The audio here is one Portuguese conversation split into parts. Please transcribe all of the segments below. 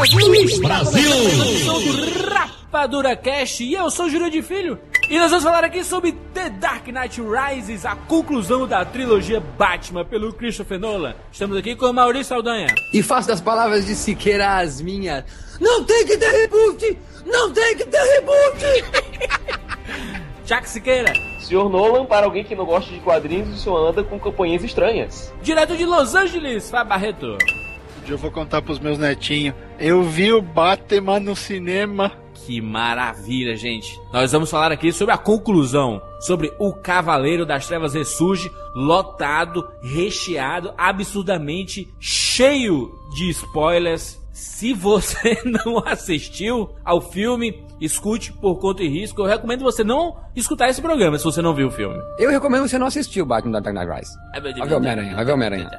Brasil! Brasil! Rapadura Cast e eu sou o Júlio de Filho. E nós vamos falar aqui sobre The Dark Knight Rises, a conclusão da trilogia Batman pelo Christopher Nolan. Estamos aqui com o Maurício Saldanha. E faço das palavras de Siqueira as minhas. Não tem que ter reboot! Não tem que ter reboot! Jack Siqueira. Senhor Nolan, para alguém que não gosta de quadrinhos, o senhor anda com campanhas estranhas. Direto de Los Angeles, Fábio Barreto. Eu vou contar pros meus netinhos. Eu vi o Batman no cinema. Que maravilha, gente. Nós vamos falar aqui sobre a conclusão, sobre o Cavaleiro das Trevas ressurge, lotado, recheado, absurdamente cheio de spoilers. Se você não assistiu ao filme, escute por conta e risco. Eu recomendo você não escutar esse programa se você não viu o filme. Eu recomendo você não assistir o Batman da Dark Knight Rise. Vai ver Homem-Aranha, vai ver Homem-Aranha.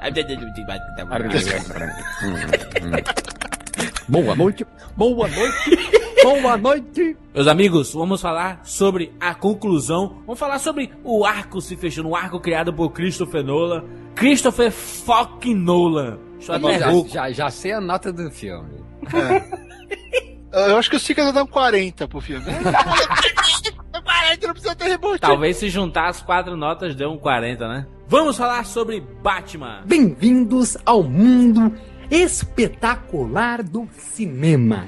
Boa noite, boa noite, boa noite. Meus amigos, vamos falar sobre a conclusão. Vamos falar sobre o arco se fechando, o arco criado por Christopher Nolan. Christopher fucking Nolan. Estou até Já, já, já sei a nota do filme. Eu acho que o Sica dá um 40 pro filme. 40, não precisa ter reboot. Talvez se juntar as quatro notas dê um 40, né? Vamos falar sobre Batman. Bem-vindos ao mundo espetacular do cinema.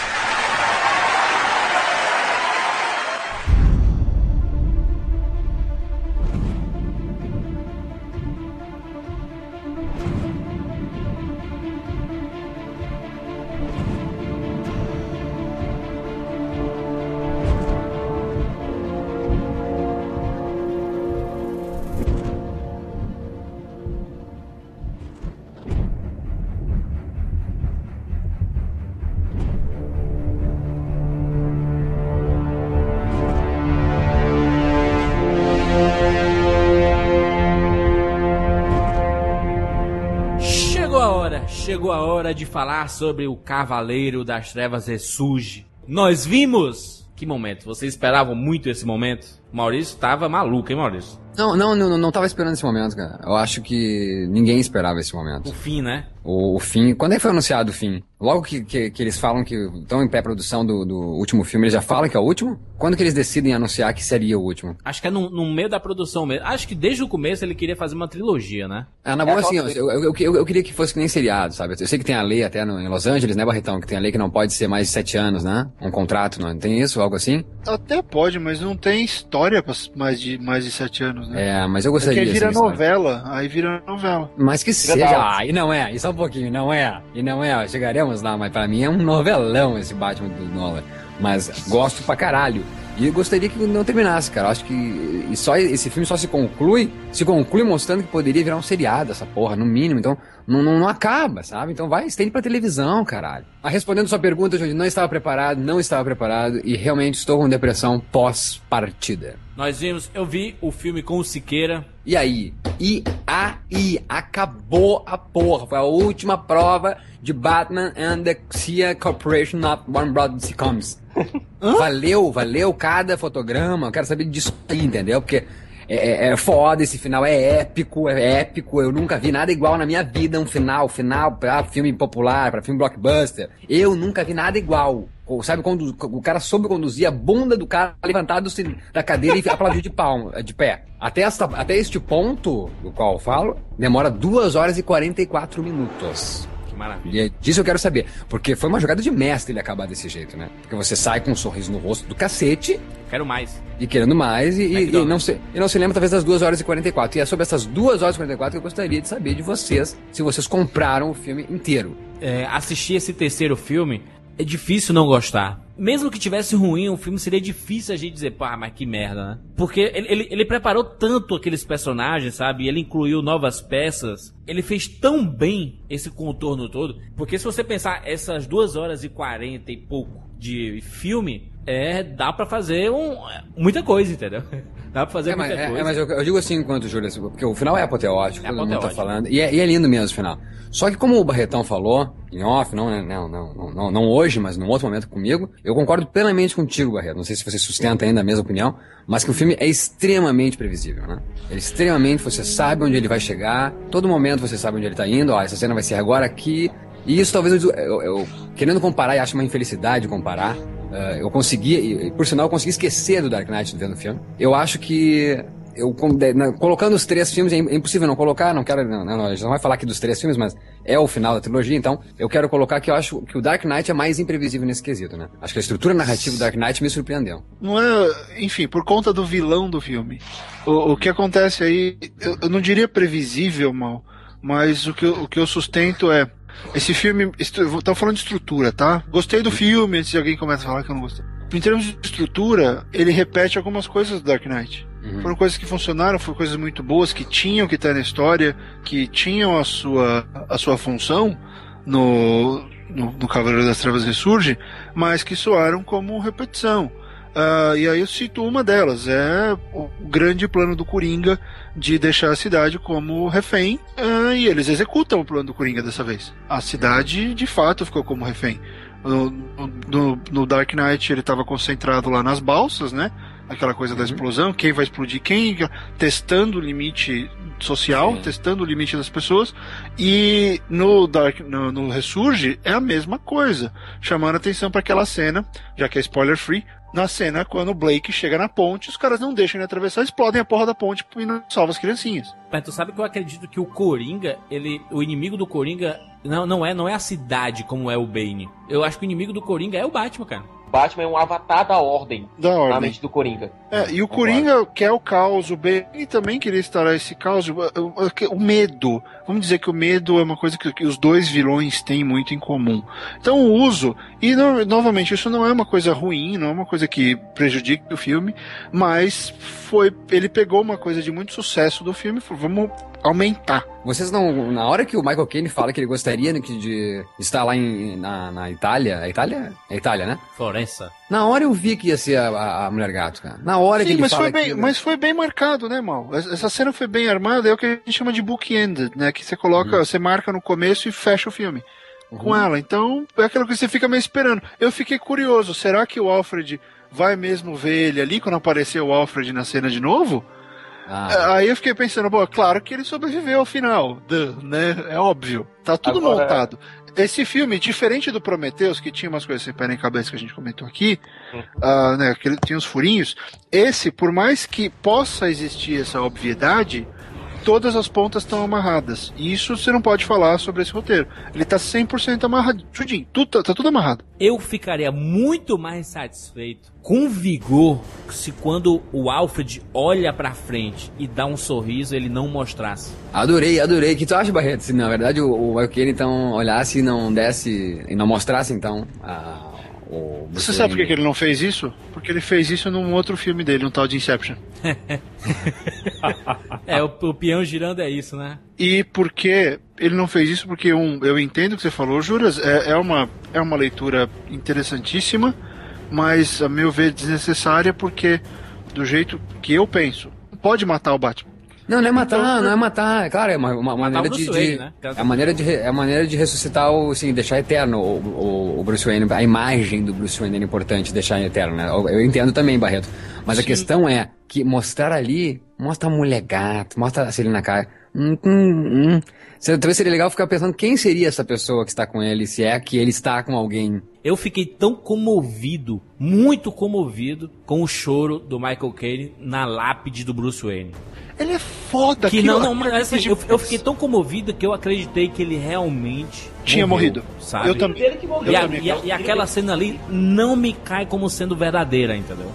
falar sobre o Cavaleiro das Trevas ressurge. Nós vimos! Que momento? Vocês esperavam muito esse momento? Maurício tava maluco, hein, Maurício? Não, não, não, não tava esperando esse momento, cara. Eu acho que ninguém esperava esse momento. O fim, né? O, o fim. Quando é que foi anunciado o fim? Logo que, que, que eles falam que estão em pré-produção do, do último filme, eles já falam que é o último? Quando que eles decidem anunciar que seria o último? Acho que é no, no meio da produção mesmo. Acho que desde o começo ele queria fazer uma trilogia, né? Ah, na boa, assim, eu, eu, eu, eu- eu queria que fosse que nem seriado, sabe? Eu sei que tem a lei até no, em Los Angeles, né, Barretão? Que tem a lei que não pode ser mais de sete anos, né? Um contrato, não tem isso? Algo assim? Até pode, mas não tem história pra mais de, mais de 7 anos, né? É, mas eu Porque gostaria aí vira assim, sabe? novela, aí vira novela. Mas que seja. Verdade. Ah, e não é, e só um pouquinho, não é. E não é, chegaremos lá, mas pra mim é um novelão esse Batman do Nolan. Mas gosto pra caralho. E eu gostaria que não terminasse, cara. Eu acho que e só esse filme só se conclui, se conclui mostrando que poderia virar um seriado, essa porra, no mínimo. Então, não, não, não acaba, sabe? Então vai, estende pra televisão, caralho. Ah, respondendo sua pergunta, Jorge, não estava preparado, não estava preparado e realmente estou com depressão pós-partida. Nós vimos, eu vi o filme com o Siqueira. E aí? E aí? Acabou a porra. Foi a última prova de Batman and the Cia Corporation of Warner Brothers Comics. Valeu, valeu cada fotograma. Eu quero saber disso aí, entendeu? Porque é, é foda, esse final é épico, é épico. Eu nunca vi nada igual na minha vida, um final, final pra filme popular, pra filme blockbuster. Eu nunca vi nada igual. Sabe quando o cara soube conduzir a bunda do cara levantado se- da cadeira e aplaudiu de palma, de pé. Até, esta, até este ponto, do qual eu falo, demora 2 horas e 44 minutos. Maravilha. E é disso eu quero saber. Porque foi uma jogada de mestre ele acabar desse jeito, né? Porque você sai com um sorriso no rosto do cacete Quero mais. e querendo mais e, e- e não, se, e não se lembra talvez das 2 horas e 44. E é sobre essas 2 horas e 44 que eu gostaria de saber de vocês, se vocês compraram o filme inteiro. É, assistir esse terceiro filme é difícil não gostar. Mesmo que tivesse ruim o filme, seria difícil a gente dizer, pá, mas que merda, né? Porque ele, ele, ele preparou tanto aqueles personagens, sabe? Ele incluiu novas peças. Ele fez tão bem esse contorno todo. Porque se você pensar essas 2 horas e 40 e pouco de filme, é, dá pra fazer um, muita coisa, entendeu? Dá pra fazer É, muita é, coisa. é, mas eu, eu digo assim enquanto Júlio, assim, porque o final é apoteótico, É todo mundo tá falando. E é, e é lindo mesmo o final. Só que como o Barretão falou, em off, não, né, não, não, não, não, não hoje, mas num outro momento comigo, eu concordo plenamente contigo, Barreto. Não sei se você sustenta ainda a mesma opinião, mas que o filme é extremamente previsível, né? Ele é extremamente, você sabe onde ele vai chegar, todo momento você sabe onde ele tá indo, ó, essa cena vai ser agora aqui. E isso talvez eu, eu- eu- querendo comparar, e acho uma infelicidade comparar, eh, eu consegui, e, por sinal eu consegui esquecer do Dark Knight vendo o filme. Eu acho que eu colocando os três filmes é é impossível não colocar, não quero, não, não, a gente não vai falar aqui dos três filmes, mas é o final da trilogia, então eu quero colocar que eu acho que o Dark Knight é mais imprevisível nesse quesito, né? Acho que a estrutura narrativa do Dark Knight me surpreendeu. Não é, enfim, por conta do vilão do filme. O, o que acontece aí, eu, eu não diria previsível, mal, mas o que, eu, o que eu sustento é. Esse filme. Tá falando de estrutura, tá? Gostei do filme, antes de alguém começa a falar que eu não gostei. Em termos de estrutura, ele repete algumas coisas do Dark Knight. Uhum. Foram coisas que funcionaram, foram coisas muito boas, que tinham que estar na história, que tinham a sua, a sua função no, no, no Cavaleiro das Trevas Ressurge, mas que soaram como repetição. Ah, e aí eu cito uma delas, é o grande plano do Coringa de deixar a cidade como refém, ah, e eles executam o plano do Coringa dessa vez. A cidade de fato ficou como refém. No, no- no Dark Knight ele estava concentrado lá nas balsas, né? Aquela coisa da explosão, quem vai explodir quem, testando o limite social, Sim. testando o limite das pessoas. E no Dark, no, no Ressurge é a mesma coisa, chamando atenção para aquela cena, já que é spoiler free, na cena quando o Blake chega na ponte, os caras não deixam ele atravessar, explodem a porra da ponte e não salva as criancinhas. Mas tu sabe que eu acredito que o Coringa, ele, o inimigo do Coringa não, não é não é a cidade como é o Bane. Eu acho que o inimigo do Coringa é o Batman, cara. Batman é um avatar da ordem Da na ordem. mente do Coringa. É, e o Coringa quer o caos, o Bane também queria instaurar esse caos, o, o- o medo. Vamos dizer que o medo é uma coisa que, que os dois vilões têm muito em comum. Então o uso, e no- novamente, isso não é uma coisa ruim, não é uma coisa que prejudique o filme, mas foi. Ele pegou uma coisa de muito sucesso do filme e falou, vamos aumentar. Vocês não. Na hora que o Michael Caine fala que ele gostaria de, de estar lá em, na, na Itália. É Itália? É Itália, né? Florença. Na hora eu vi que ia ser a, a- a mulher gato, cara. Na hora que Sim, ele mas fala foi, bem, aquilo- mas foi bem marcado, né, Mal? Essa cena foi bem armada, é o que a gente chama de bookended, né? Que você coloca, você marca no começo e fecha o filme. com ela. Então, é aquilo que você fica meio esperando. Eu fiquei curioso, será que o Alfred vai mesmo ver ele ali quando aparecer o Alfred na cena de novo? Ah, Aí eu fiquei pensando, pô, claro que ele sobreviveu ao final, né? É óbvio. Tá tudo Agora- montado. Esse filme, diferente do Prometheus, que tinha umas coisas sem pé nem cabeça que a gente comentou aqui, Hum. ah, né, que ele tinha os furinhos, esse, por mais que possa existir essa obviedade, todas as pontas estão amarradas. E isso você não pode falar sobre esse roteiro. Ele tá 100% amarrado, tudinho, tudo, tá, tá tudo amarrado. Eu ficaria muito mais satisfeito, com vigor, se quando o Alfred olha pra frente e dá um sorriso, ele não mostrasse. adorei, adorei. O que tu acha, Barreto? Se na verdade o, o Michael então olhasse e não desse. e não mostrasse então a. O Você sabe por que ele não fez isso? Porque ele fez isso num outro filme dele, um tal de Inception. É, o, o peão girando é isso, né? E porque ele não fez isso, porque um, eu entendo o que você falou, Juras, é, é, uma, é uma leitura interessantíssima, mas a meu ver desnecessária, porque do jeito que eu penso, pode matar o Batman. Não, não é matar, Então, não é matar. Claro, é uma, uma maneira de. Wayne, de- né? É a maneira de, é a maneira de ressuscitar o. Assim, deixar eterno o, o, o Bruce Wayne. A imagem do Bruce Wayne é importante deixar eterno, né? Eu, entendo também, Barreto. Mas a questão é que mostrar ali, mostra a mulher gato, mostra a Celina Caio. Hum, hum, hum. Talvez seria legal ficar pensando quem seria essa pessoa que está com ele, se é que ele está com alguém. Eu fiquei tão comovido, muito comovido, com o choro do Michael Caine na lápide do Bruce Wayne. Ele é foda Que aquilo- não, não, mas assim, eu, eu fiquei tão comovido que eu acreditei que ele realmente Tinha morrido. Sabe? Eu também. Ele que morreu E, a- também. e a- e aquela cena ali não me cai como sendo verdadeira, entendeu?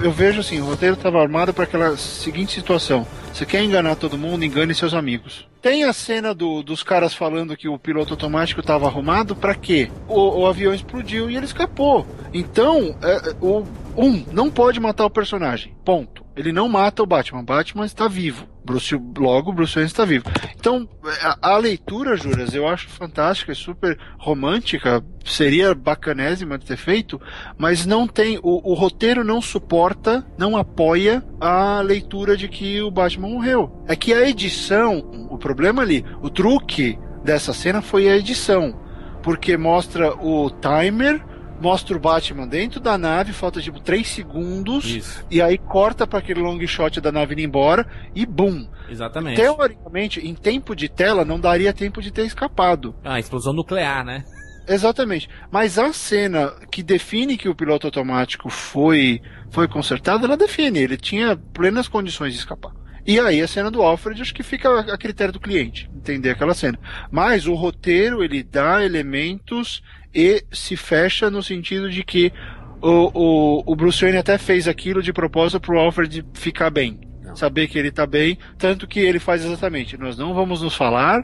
Eu vejo assim, o roteiro estava armado para aquela seguinte situação. Você quer enganar todo mundo, engane seus amigos. Tem a cena do- dos caras falando que o piloto automático estava arrumado, para quê? O, o avião explodiu e ele escapou. Então, é, é, o um não pode matar o personagem. Ponto. Ele não mata o Batman. Batman está vivo. Bruce, logo, Bruce Wayne está vivo. Então, a, a leitura, Juras, eu acho fantástica, é super romântica, seria bacanésima de ter feito, mas não tem. O, o roteiro não suporta, não apoia a leitura de que o Batman morreu. É que a edição, o problema ali, o truque dessa cena foi a edição. Porque mostra o timer, mostra o Batman dentro da nave, falta tipo 3 segundos. Isso, E aí corta para aquele long shot da nave indo embora e bum. exatamente. Teoricamente, em tempo de tela, não daria tempo de ter escapado. Ah, explosão nuclear, né? Exatamente. Mas a cena que define que o piloto automático foi, foi consertado, ela define. Ele tinha plenas condições de escapar. E aí a cena do Alfred, acho que fica a critério do cliente, entender aquela cena. Mas o roteiro, ele dá elementos e se fecha no sentido de que o, o, o Bruce Wayne até fez aquilo de propósito pro Alfred ficar bem. Saber que ele tá bem, tanto que ele faz exatamente. Nós não vamos nos falar,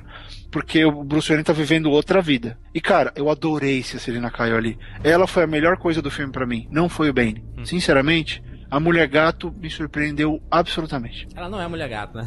porque o Bruce Wayne tá vivendo outra vida. E cara, eu adorei se a Selina Kyle ali. Ela foi a melhor coisa do filme pra mim, não foi o Bane. Sinceramente, a Mulher Gato me surpreendeu absolutamente. Ela não é mulher gato, né?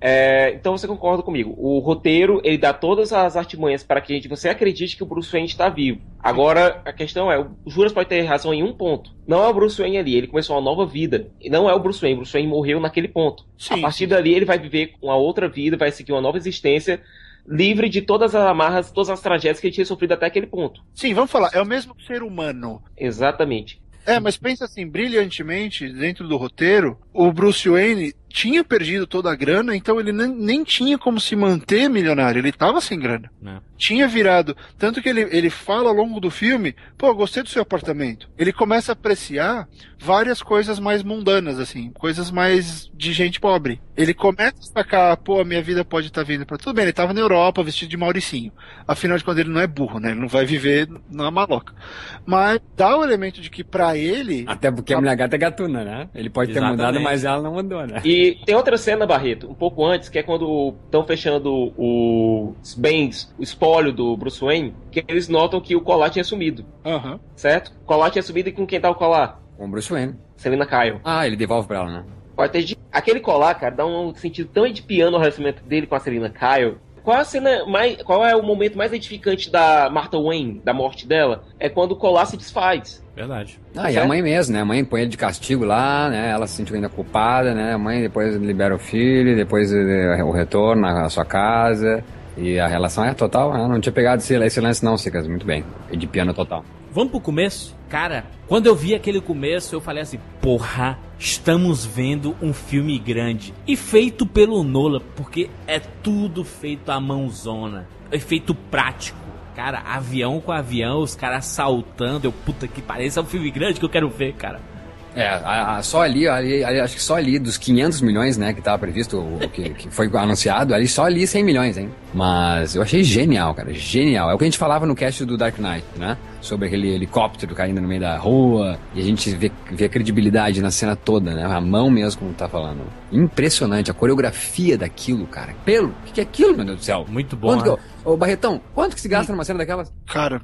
É, então você concorda comigo. O roteiro, ele dá todas as artimanhas para que a gente- você acredite que o Bruce Wayne está vivo. Agora, a questão é, o Juras pode ter razão em um ponto. Não é o Bruce Wayne ali, ele começou uma nova vida. E não é o Bruce Wayne, o Bruce Wayne morreu naquele ponto. Sim, a partir sim. dali ele vai viver uma outra vida, vai seguir uma nova existência, livre de todas as amarras, todas as tragédias que ele tinha sofrido até aquele ponto. Sim, vamos falar, é o mesmo ser humano. Exatamente. É, mas pensa assim, brilhantemente, dentro do roteiro, o Bruce Wayne tinha perdido toda a grana, então ele nem, nem tinha como se manter milionário, ele tava sem grana. Não. Tinha virado. Tanto que ele, ele fala ao longo do filme, pô, gostei do seu apartamento. Ele começa a apreciar várias coisas mais mundanas, assim, coisas mais de gente pobre. Ele começa a destacar, pô, a minha vida pode estar vindo pra. Tudo bem, ele tava na Europa vestido de Mauricinho. Afinal de contas, ele não é burro, né? Ele não vai viver na maloca. Mas dá o elemento de que pra ele. Até porque a mulher gata é gatuna, né? Ele pode ter Exatamente. mudado, mas ela não mudou, né? E tem outra cena, Barreto, um pouco antes, que é quando estão fechando os bens, o espólio do Bruce Wayne, que eles notam que o colar tinha sumido, Aham. certo? O colar tinha sumido e com quem tá o colar? Com o Bruce Wayne. Selena Kyle. Ah, ele devolve pra ela, né? Pode ter de... Aquele colar, cara, dá um sentido tão edipiano ao relacionamento dele com a Selena Kyle. Qual é a cena mais. Qual é o momento mais edificante da Martha Wayne, da morte dela? É quando o colar se desfaz. Verdade. Ah, e a Certo. mãe mesmo, né? A mãe põe ele de castigo lá, né? Ela se sentiu ainda culpada, né? A mãe depois libera o filho, depois eh, o retorno à sua casa. E a relação é total, né? Não tinha pegado esse, esse lance não, Cicas. Muito bem. E de piano total. Vamos pro começo? Cara, quando eu vi aquele começo, eu falei assim: porra, estamos vendo um filme grande. E feito pelo Nola, porque é tudo feito à mãozona. Efeito prático. Cara, avião com avião, os caras saltando. Eu, puta que pareça, é um filme grande que eu quero ver, cara. É, a- a- só ali, ali, ali, acho que só ali dos 500 milhões, né, que tava previsto, o, que, que foi anunciado, ali só ali 100 milhões, hein? Mas eu achei genial, cara, genial. É o que a gente falava no cast do Dark Knight, né? Sobre aquele helicóptero caindo no meio da rua, e a gente vê, vê a credibilidade na cena toda, né? A mão mesmo, como tá falando. Impressionante, a coreografia daquilo, cara. Pelo, o que, que é aquilo, meu Deus do céu? Muito bom, Quanto que, né? eu- Ô, Barretão, quanto que se gasta numa cena daquelas? Cara,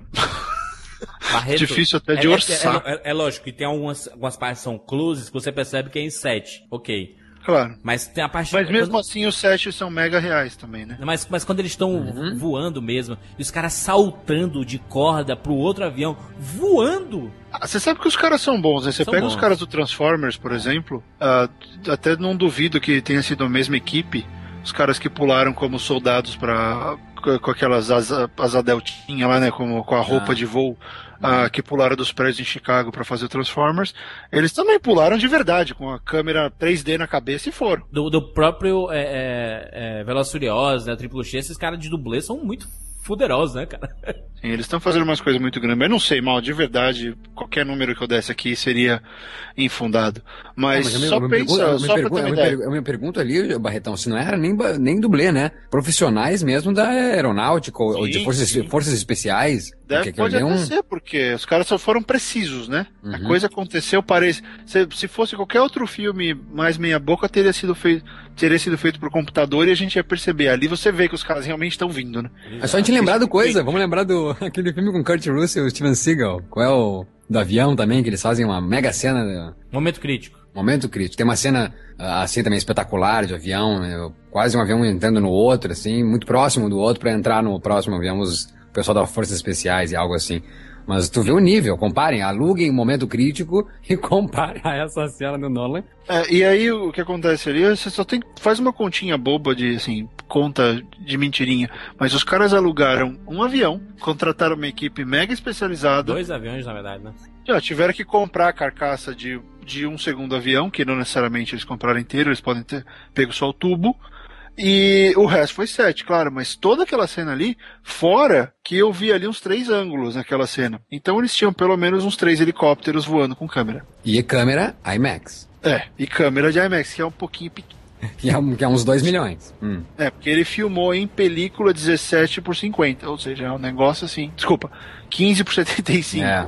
Barreto, Difícil até de é, é- orçar. É, é- é lógico que tem algumas, algumas partes que são closes que você percebe que é em 7. Ok. claro. Mas tem a parte. Mas mesmo quando- assim, os sets são mega reais também, né? Mas, mas quando eles estão Uhum. voando mesmo, e os caras saltando de corda pro outro avião, voando! Ah, Você sabe que os caras são bons, né? Você São pega os bons. caras do Transformers, por exemplo, ah, até não duvido que tenha sido a mesma equipe, os caras que pularam como soldados pra com, com aquelas asa, asa deltinha lá, né? Com, com a roupa Ah. de voo ah, que pularam dos prédios em Chicago pra fazer o Transformers. Eles também pularam de verdade, com a câmera 3D na cabeça e foram. Do, do próprio é, é, é, Furiosos, né? X, esses caras de dublê são muito fuderosos, né, cara? Sim, eles estão fazendo umas coisas muito grandes. Eu não sei, mal, de verdade, qualquer número que eu desse aqui seria infundado. Mas, Não, eu me- só eu me pensa, pergunto- eu me só pergunto- ter uma eu me ideia. pergu- Eu me pergunto ali, Barretão, se não era nem, nem dublê, né? Profissionais mesmo da aeronáutica ou, ou de Sim, forças, sim. forças especiais. Deve, porque aquilo pode é até um- porque os caras só foram precisos, né? A Uhum. coisa aconteceu, parece. Se, se fosse qualquer outro filme mais meia boca, teria sido feito, teria sido feito por computador e a gente ia perceber. Ali você vê que os caras realmente estão vindo, né? É só a gente lembrar do coisa. Vamos lembrar do aquele filme com Kurt Russell e o Steven Seagal. Qual é o do avião também, que eles fazem uma mega cena. Momento crítico. Momento crítico. Tem uma cena assim também espetacular de avião, né? quase um avião entrando no outro, assim, muito próximo do outro para entrar no próximo avião, os pessoal das forças especiais e algo assim. Mas tu vê o nível, comparem, aluguem o momento crítico e comparem a essa cena do Nolan. É, e aí o que acontece ali, você só tem faz uma continha boba de assim, conta de mentirinha, mas os caras alugaram um avião, contrataram uma equipe mega especializada, Dois aviões, na verdade, né? ó, tiveram que comprar a carcaça de, de um segundo avião, que não necessariamente eles compraram inteiro, eles podem ter pego só o tubo. E o resto foi sete, claro, mas toda aquela cena ali, fora que eu vi ali uns três ângulos naquela cena. Então eles tinham pelo menos uns três helicópteros voando com câmera. E câmera IMAX. É, e câmera de IMAX, que é um pouquinho pequeno. Que é, que é uns 2 milhões. Hum. É, porque ele filmou em película 17 por 50, ou seja, é um negócio assim, desculpa, 15 por 75. É.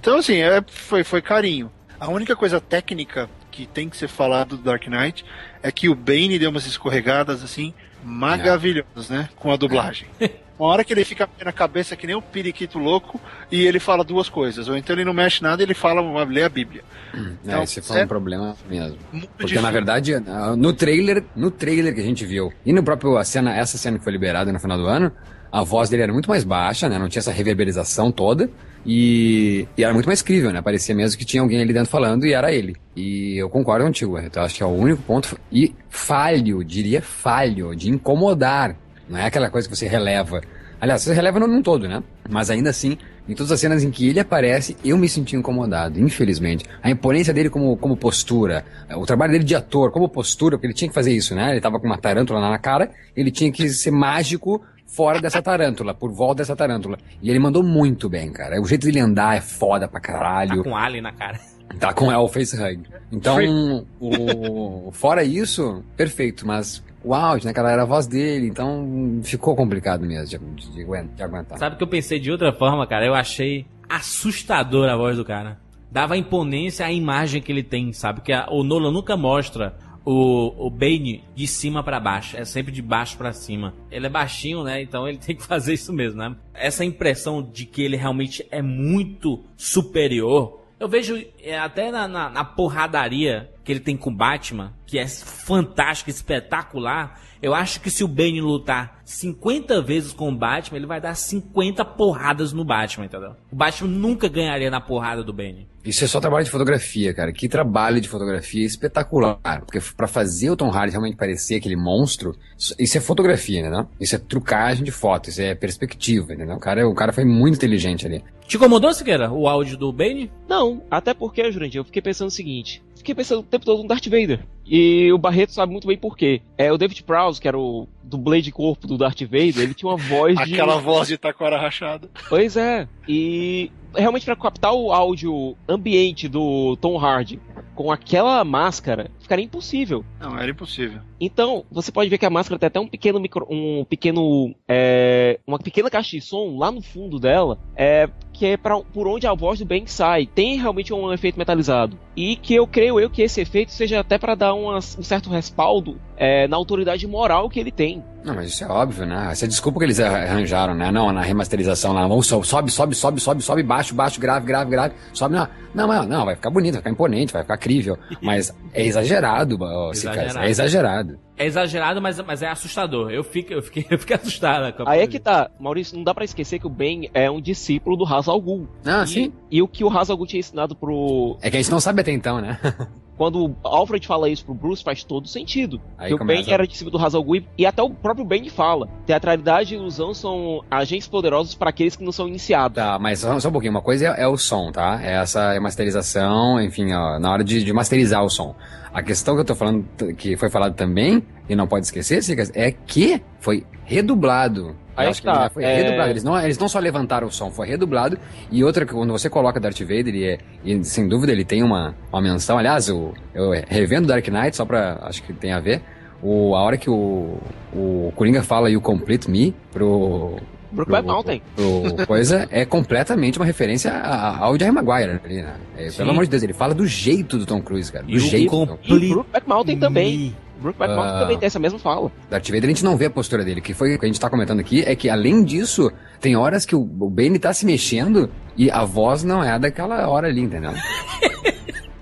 Então, assim, é, foi, foi carinho. A única coisa técnica que tem que ser falado do Dark Knight é que o Bane deu umas escorregadas, assim, maravilhosas, né? Com a dublagem. Uma hora que ele fica na cabeça que nem um periquito louco e ele fala duas coisas. Ou então ele não mexe nada ele fala, lê a Bíblia. É, Então, esse foi é um problema mesmo. Porque difícil. na verdade, no trailer, no trailer que a gente viu, e no próprio a cena, essa cena que foi liberada no final do ano, a voz dele era muito mais baixa, né? Não tinha essa reverberização toda. E, e era muito mais crível, né? Parecia mesmo que tinha alguém ali dentro falando e era ele. E eu concordo contigo. Eu acho que é o único ponto. E falho, diria falho, de incomodar. Não é aquela coisa que você releva. Aliás, você releva num todo, né? Mas ainda assim, em todas as cenas em que ele aparece, eu me senti incomodado, infelizmente. A imponência dele como, como postura, o trabalho dele de ator como postura, porque ele tinha que fazer isso, né? Ele tava com uma tarântula na cara, ele tinha que ser mágico fora dessa tarântula, por volta dessa tarântula. E ele mandou muito bem, cara. O jeito dele andar é foda pra Tá caralho. com alien na cara. Tá com o face hug. Então, o, fora isso, perfeito, mas o áudio, né, cara, era a voz dele, então ficou complicado mesmo de, de- de aguen- de aguentar. Sabe que eu pensei de outra forma, cara? Eu achei assustador a voz do cara. Dava imponência à imagem que ele tem, sabe? Que a- o Nolan nunca mostra o, o Bane de cima pra baixo. É sempre de baixo pra cima. Ele é baixinho, né? Então ele tem que fazer isso mesmo, né? Essa impressão de que ele realmente é muito superior. Eu vejo é, até na, na, na porradaria que ele tem com o Batman, que é fantástica, espetacular. Eu acho que se o Bane lutar 50 vezes com o Batman, ele vai dar 50 porradas no Batman, entendeu? O Batman nunca ganharia na porrada do Bane. Isso é só trabalho de fotografia, cara. Que trabalho de fotografia espetacular. Porque pra fazer o Tom Hardy realmente parecer aquele monstro, isso- isso é fotografia, né? não? Isso é trucagem de foto, isso é perspectiva, entendeu? O cara, o cara foi muito inteligente ali. Te incomodou, Siqueira, o áudio do Bane? Não, até porque, Jurandir, eu fiquei pensando o seguinte. Fiquei pensando o tempo todo no Darth Vader. E o Barreto sabe muito bem por quê. É, o David Prowse, que era o dublê de corpo do Darth Vader, ele tinha uma voz de... Aquela voz de taquara rachada. Pois é. E realmente pra captar o áudio ambiente do Tom Hardy com aquela máscara, ficaria impossível. Não, era impossível. Então, você pode ver que a máscara tem até um pequeno micro, um pequeno, é, uma pequena caixa de som lá no fundo dela, é, que é pra, por onde a voz do Ben sai. Tem realmente um efeito metalizado. E que eu creio eu que esse efeito seja até pra dar uma- um certo respaldo é, na autoridade moral que ele tem. Não, mas isso é óbvio, né? Essa é a desculpa que eles arranjaram, né? Não, na remasterização lá, vamos so- sobe, sobe, sobe, sobe, sobe, baixo, baixo, grave, grave, grave, sobe, não. Não, não, não, vai ficar bonito, vai ficar imponente, vai ficar crível. Mas é exagerado, ó, esse cara, Exagerado. é exagerado. É exagerado, mas, mas é assustador. Eu fiquei, eu fiquei, eu fiquei assustado. com a Aí é que tá, Maurício, não dá pra esquecer que o Ben é um discípulo do Hazal Ghul. Ah, e, sim. E o que o Hazal Ghul tinha ensinado pro... É que a gente não sabe até então, né? quando o Alfred fala isso pro Bruce, faz todo sentido. Aí que o Bane era discípulo do Hazal Ghul e até o próprio Bane fala. Teatralidade e ilusão são agentes poderosos para aqueles que não são iniciados. Tá, mas só, só um pouquinho. Uma coisa é, é o som, tá? É essa masterização, enfim, ó, na hora de, de masterizar o som. A questão que eu tô falando, que foi falado também, e não pode esquecer, é que foi redublado. Aí Eu acho que tá, já foi é- redublado. Eles não, eles não só levantaram o som, foi redublado. E outra, que quando você coloca Darth Vader, e, é- e sem dúvida ele tem uma, uma menção. Aliás, eu, eu revendo Dark Knight, só pra. Acho que tem a ver. O, a hora que o, o Coringa fala You Complete Me pro, Brokeback Mountain. pro coisa é completamente uma referência a- ao Jerry Maguire ali, né? É, pelo amor de Deus, ele fala do jeito do Tom Cruise, cara. Do E o jeito. do Tom Cruise. E Brokeback Mountain também. Brokeback Ah. Mountain também tem essa mesma fala. Darth Vader a gente não vê a postura dele. O que foi o que a gente tá comentando aqui é que, além disso, tem horas que o, o Bane tá se mexendo e a voz não é daquela hora ali, entendeu?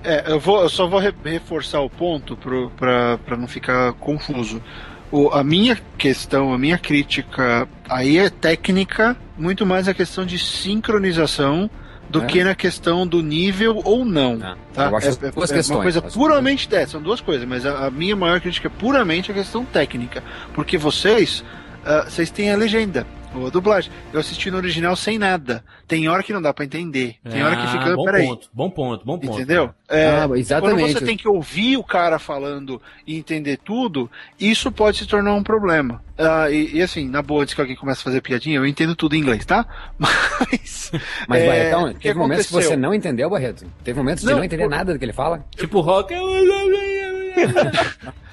É, eu, vou, eu só vou re- reforçar o ponto pra não ficar confuso. O, a minha questão, a minha crítica aí é técnica, muito mais a questão de sincronização do É. que na questão do nível ou não. Ah, Tá? É, as é- duas é questões. uma coisa puramente é, são duas coisas, mas a, a minha maior crítica é puramente a questão técnica, porque vocês ah, vocês têm a legenda, ou a dublagem. Eu assisti no original sem nada. Tem hora que não dá pra entender. Tem hora que Ah, fica, bom peraí. ponto, bom ponto, bom ponto. Entendeu? É, Ah, Quando exatamente. você tem que ouvir o cara falando e entender tudo, isso pode se tornar um problema. Ah, e, e assim, na boa, diz que alguém começa a fazer piadinha, eu entendo tudo em inglês, tá? Mas. Mas, é, Barretão, o que teve momentos que aconteceu? você não entendeu, Barreto? Teve momentos de Não, não entender por- nada do que ele fala? Tipo rock.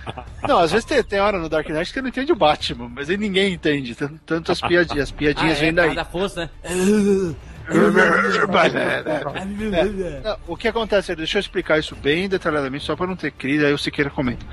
Não, às vezes tem, tem hora no Dark Knight que não entende o Batman, mas aí ninguém entende. Tanto, tanto as piadinhas, as piadinhas ah, vêm é, daí. da força, né? Não, o que acontece, deixa eu explicar isso bem detalhadamente, só para não ter crise, aí o Siqueira comenta.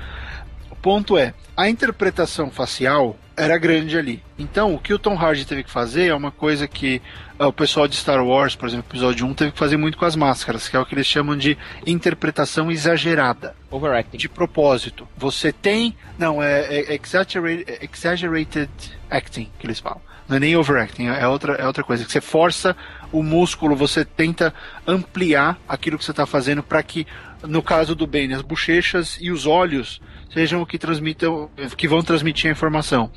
O ponto é, a interpretação facial era grande ali. Então, o que o Tom Hardy teve que fazer é uma coisa que ah, o pessoal de Star Wars, por exemplo, episódio 1, teve que fazer muito com as máscaras, que é o que eles chamam de interpretação exagerada Overacting. de propósito. Você tem. Não, é, é exaggerated, é exaggerated acting que eles falam. Não é nem overacting, é outra, é outra coisa. Que você força o músculo, você tenta ampliar aquilo que você está fazendo para que, no caso do Bane, as bochechas e os olhos sejam o que transmitam, que vão transmitir a informação.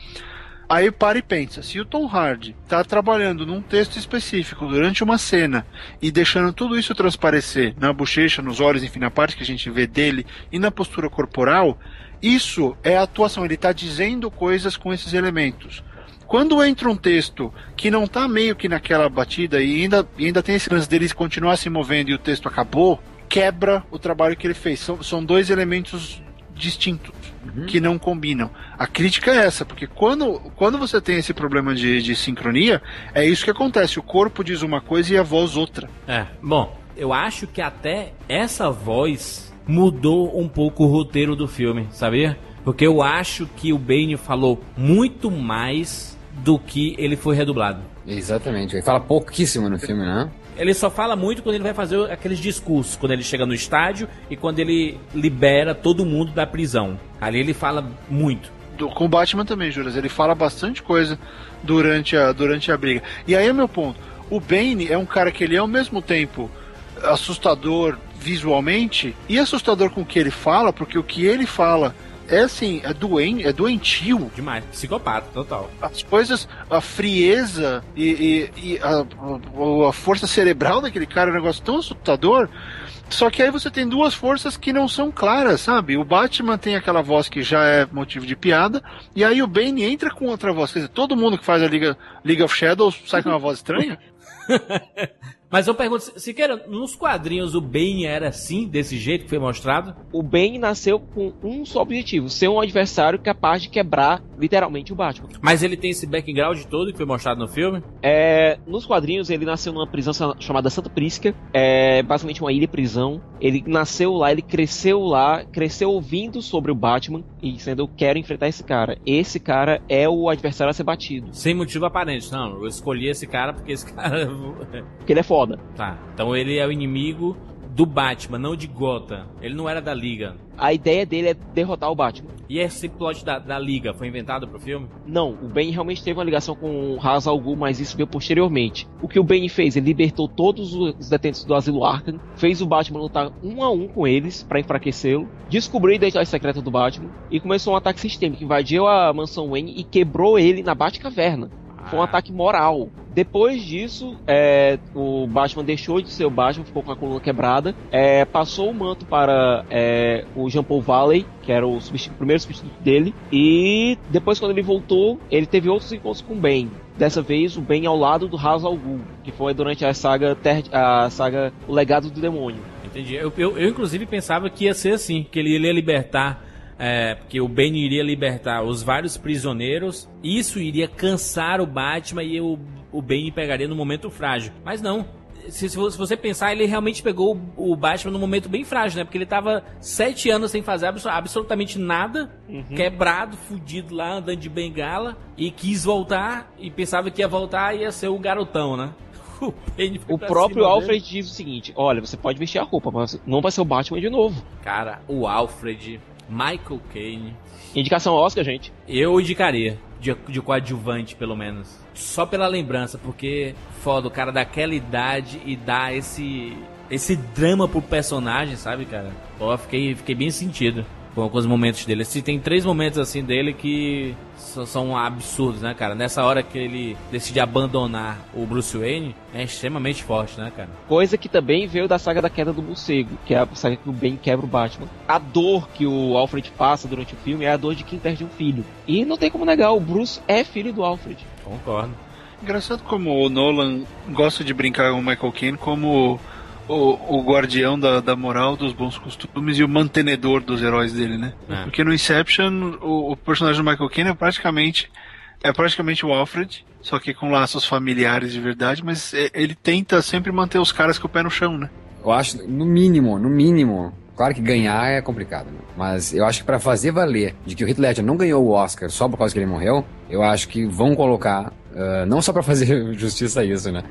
Aí para e pensa, se o Tom Hardy está trabalhando num texto específico durante uma cena e deixando tudo isso transparecer na bochecha, nos olhos, enfim, na parte que a gente vê dele e na postura corporal, isso é atuação, ele está dizendo coisas com esses elementos. Quando entra um texto que não está meio que naquela batida e ainda, e ainda tem esse lance dele continuar se movendo e o texto acabou, quebra o trabalho que ele fez. São, são dois elementos distintos que não combinam. A crítica é essa, porque quando, quando você tem esse problema de, de sincronia, é isso que acontece. O corpo diz uma coisa e a voz outra. É, bom, eu acho que até essa voz mudou um pouco o roteiro do filme, sabia? Porque eu acho que o Bane falou muito mais do que ele foi redublado. Exatamente. Ele fala pouquíssimo no filme, né? Ele só fala muito quando ele vai fazer aqueles discursos, quando ele chega no estádio e quando ele libera todo mundo da prisão. Ali ele fala muito. Do, com o Batman também, Juras. Ele fala bastante coisa durante a, durante a briga. E aí é meu ponto. O Bane é um cara que ele é ao mesmo tempo assustador visualmente e assustador com o que ele fala, porque o que ele fala é assim, é, doen, é doentio. Demais. Psicopata, total. As coisas, a frieza e, e- e a, a- a força cerebral daquele cara é um negócio tão assustador. Só que aí você tem duas forças que não são claras, sabe? O Batman tem aquela voz que já é motivo de piada, e aí o Bane entra com outra voz. Quer dizer, todo mundo que faz a Liga, League of Shadows sai com uma voz estranha? Mas eu pergunto, Siqueira, nos quadrinhos o Bane era assim, desse jeito que foi mostrado? O Bane nasceu com um só objetivo: ser um adversário capaz de quebrar literalmente o Batman. Mas ele tem esse background todo que foi mostrado no filme? É, nos quadrinhos, ele nasceu numa prisão chamada Santa Prisca, é basicamente uma ilha-prisão. Ele nasceu lá, ele cresceu lá, cresceu ouvindo sobre o Batman e dizendo: Eu quero enfrentar esse cara. Esse cara é o adversário a ser batido, Sem motivo aparente. Não, eu escolhi esse cara porque esse cara. porque ele é foda. Tá. Então ele é o inimigo do Batman, não de Gotham. Ele não era da Liga. A ideia dele é derrotar o Batman. E esse plot da, da Liga foi inventado pro filme? Não, o Bane realmente teve uma ligação com o Ra's al Ghul, mas isso veio posteriormente. O que o Bane fez? Ele libertou todos os detentos do Asilo Arkham, fez o Batman lutar um a um com eles para enfraquecê-lo, descobriu a identidade secreta do Batman e começou um ataque sistêmico, invadiu a mansão Wayne e quebrou ele na Batcaverna. Foi um Ah. ataque moral. Depois disso, é, o Batman deixou de ser o Batman, ficou com a coluna quebrada, é, passou o manto para é, o Jean Paul Valley, que era o, substitu- o primeiro substituto dele, e depois quando ele voltou, ele teve outros encontros com o Bane. Dessa vez, o Bane ao lado do Ra's al Ghul, que foi durante a saga, Ter- a saga O Legado do Demônio. Entendi. Eu, eu, eu, inclusive pensava que ia ser assim, que ele iria libertar, é, que o Bane iria libertar os vários prisioneiros, isso iria cansar o Batman e o, o Bane pegaria no momento frágil. Mas não. Se, se vo- se você pensar, ele realmente pegou o, Batman num momento bem frágil, né? Porque ele tava sete anos sem fazer abso- absolutamente nada, quebrado, fudido lá, andando de bengala, e quis voltar, e pensava que ia voltar e ia ser o garotão, né? O, O próprio Alfred dele. diz o seguinte: olha, você pode vestir a roupa, mas não vai ser o Batman de novo. Cara, o Alfred, Michael Caine, Indicação Oscar, gente. eu indicaria. De, de coadjuvante, pelo menos. Só pela lembrança, porque foda, o cara daquela idade e dá esse. esse drama pro personagem, sabe, cara? Pô, fiquei, fiquei bem sentido com, com os momentos dele. Se tem três momentos assim dele que são, são absurdos, né, cara? Nessa hora que ele decide abandonar o Bruce Wayne, é extremamente forte, né, cara? Coisa que também veio da saga da queda do morcego, que é a saga que o Ben quebra o Batman. A dor que o Alfred passa durante o filme é a dor de quem perde um filho. E não tem como negar, o Bruce é filho do Alfred. Concordo. Engraçado como o Nolan gosta de brincar com o Michael Caine como o, o guardião da, da moral, dos bons costumes e o mantenedor dos heróis dele, né? É. Porque no Inception, o, o personagem do Michael Caine é praticamente é praticamente o Alfred, só que com laços familiares de verdade, mas é- ele tenta sempre manter os caras com o pé no chão, né? Eu acho, no mínimo, no mínimo. Claro que ganhar é complicado, né? mas eu acho que pra fazer valer de que o Heath Ledger não ganhou o Oscar só por causa que ele morreu, eu acho que vão colocar, ah, não só pra fazer justiça a isso, né?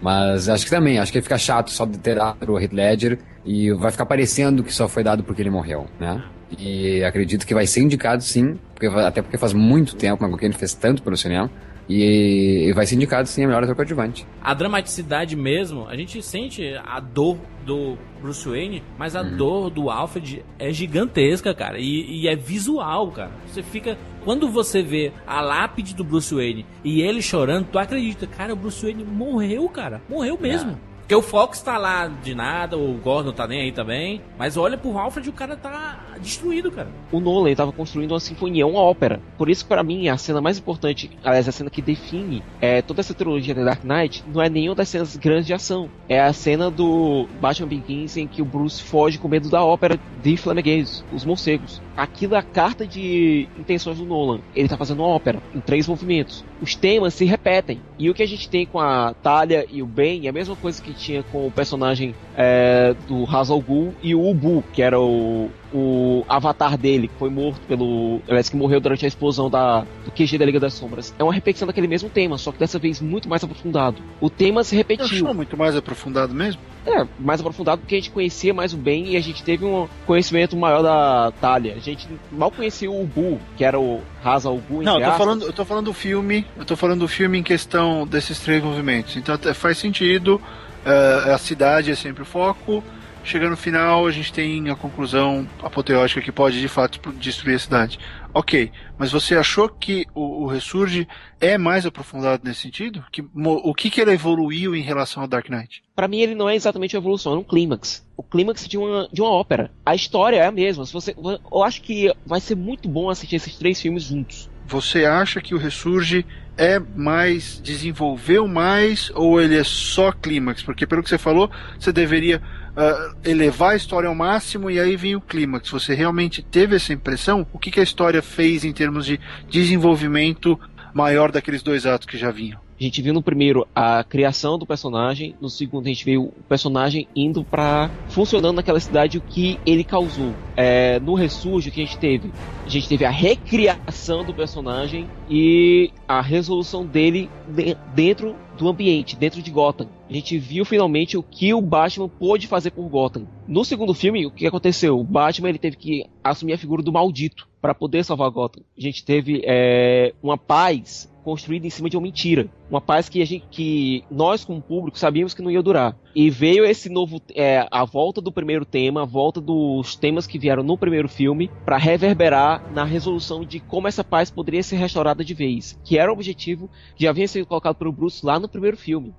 Mas acho que também, acho que fica chato só de ter pro Heath Ledger e vai ficar parecendo que só foi dado porque ele morreu, né? E acredito que vai ser indicado sim, porque, até porque faz muito tempo, mas ele fez tanto pelo cinema, e, vai ser indicado sim a melhor ator coadjuvante. a dramaticidade mesmo, a gente sente a dor do Bruce Wayne, mas a dor do Alfred é gigantesca, cara. E, e é visual, cara. Você fica. Quando você vê a lápide do Bruce Wayne e ele chorando, tu acredita, cara, o Bruce Wayne morreu, cara. Morreu mesmo. Porque o Fox tá lá de nada, o Gordon tá nem aí também. Mas olha pro Alfred o cara tá destruído, cara. O Nolan estava construindo uma sinfonia, uma ópera. Por isso, para mim, a cena mais importante, aliás, a cena que define é, toda essa trilogia da Dark Knight, não é nenhuma das cenas grandes de ação. É a cena do Batman Begins em que o Bruce foge com medo da ópera de Flamegaze, os morcegos. Aquilo é a carta de intenções do Nolan. Ele tá fazendo uma ópera em três movimentos. Os temas se repetem. E o que a gente tem com a Talia e o Ben é a mesma coisa que tinha com o personagem é, do Ra's al Ghul e o Ubu, que era o, o avatar dele, que foi morto pelo. Aliás, que morreu durante a explosão da, do QG da Liga das Sombras. É uma repetição daquele mesmo tema, só que dessa vez muito mais aprofundado. O tema se repetiu. acho muito mais aprofundado mesmo. É, mais aprofundado porque a gente conhecia mais o Ben e a gente teve um conhecimento maior da Talia. A gente mal conhecia o Ubu, que era o Ra's al Ghul, Não, eu tô falando, eu tô falando do filme, eu tô falando do filme em questão desses três movimentos. Então até faz sentido, eh, a cidade é sempre o foco. Chegando no final, a gente tem a conclusão apoteótica que pode de fato destruir a cidade. Ok, mas você achou que o, o Ressurge é mais aprofundado nesse sentido? Que, o que, que ele evoluiu em relação ao Dark Knight? Pra mim ele não é exatamente uma evolução, é um clímax. O clímax de uma, de uma ópera. A história é a mesma. Se você, eu acho que vai ser muito bom assistir esses três filmes juntos. Você acha que o Ressurge é mais. desenvolveu mais ou ele é só clímax? Porque pelo que você falou, você deveria ah, elevar a história ao máximo e aí vem o clímax. Você realmente teve essa impressão? O que, que a história fez em termos de desenvolvimento maior daqueles dois atos que já vinham? A gente viu no primeiro a criação do personagem, no segundo a gente viu o personagem indo pra. funcionando naquela cidade o que ele causou. É, no Ressurge que a gente teve A gente teve a recriação do personagem e a resolução dele de- dentro do ambiente, dentro de Gotham. A gente viu finalmente o que o Batman pôde fazer por Gotham. No segundo filme, o que aconteceu? O Batman ele teve que assumir a figura do maldito para poder salvar Gotham. A gente teve é, uma paz construída em cima de uma mentira, uma paz que a gente, que nós como público sabíamos que não ia durar. E veio esse novo, é, a volta do primeiro tema, a volta dos temas que vieram no primeiro filme, para reverberar na resolução de como essa paz poderia ser restaurada de vez, que era o objetivo que já havia sido colocado pelo Bruce lá no primeiro filme.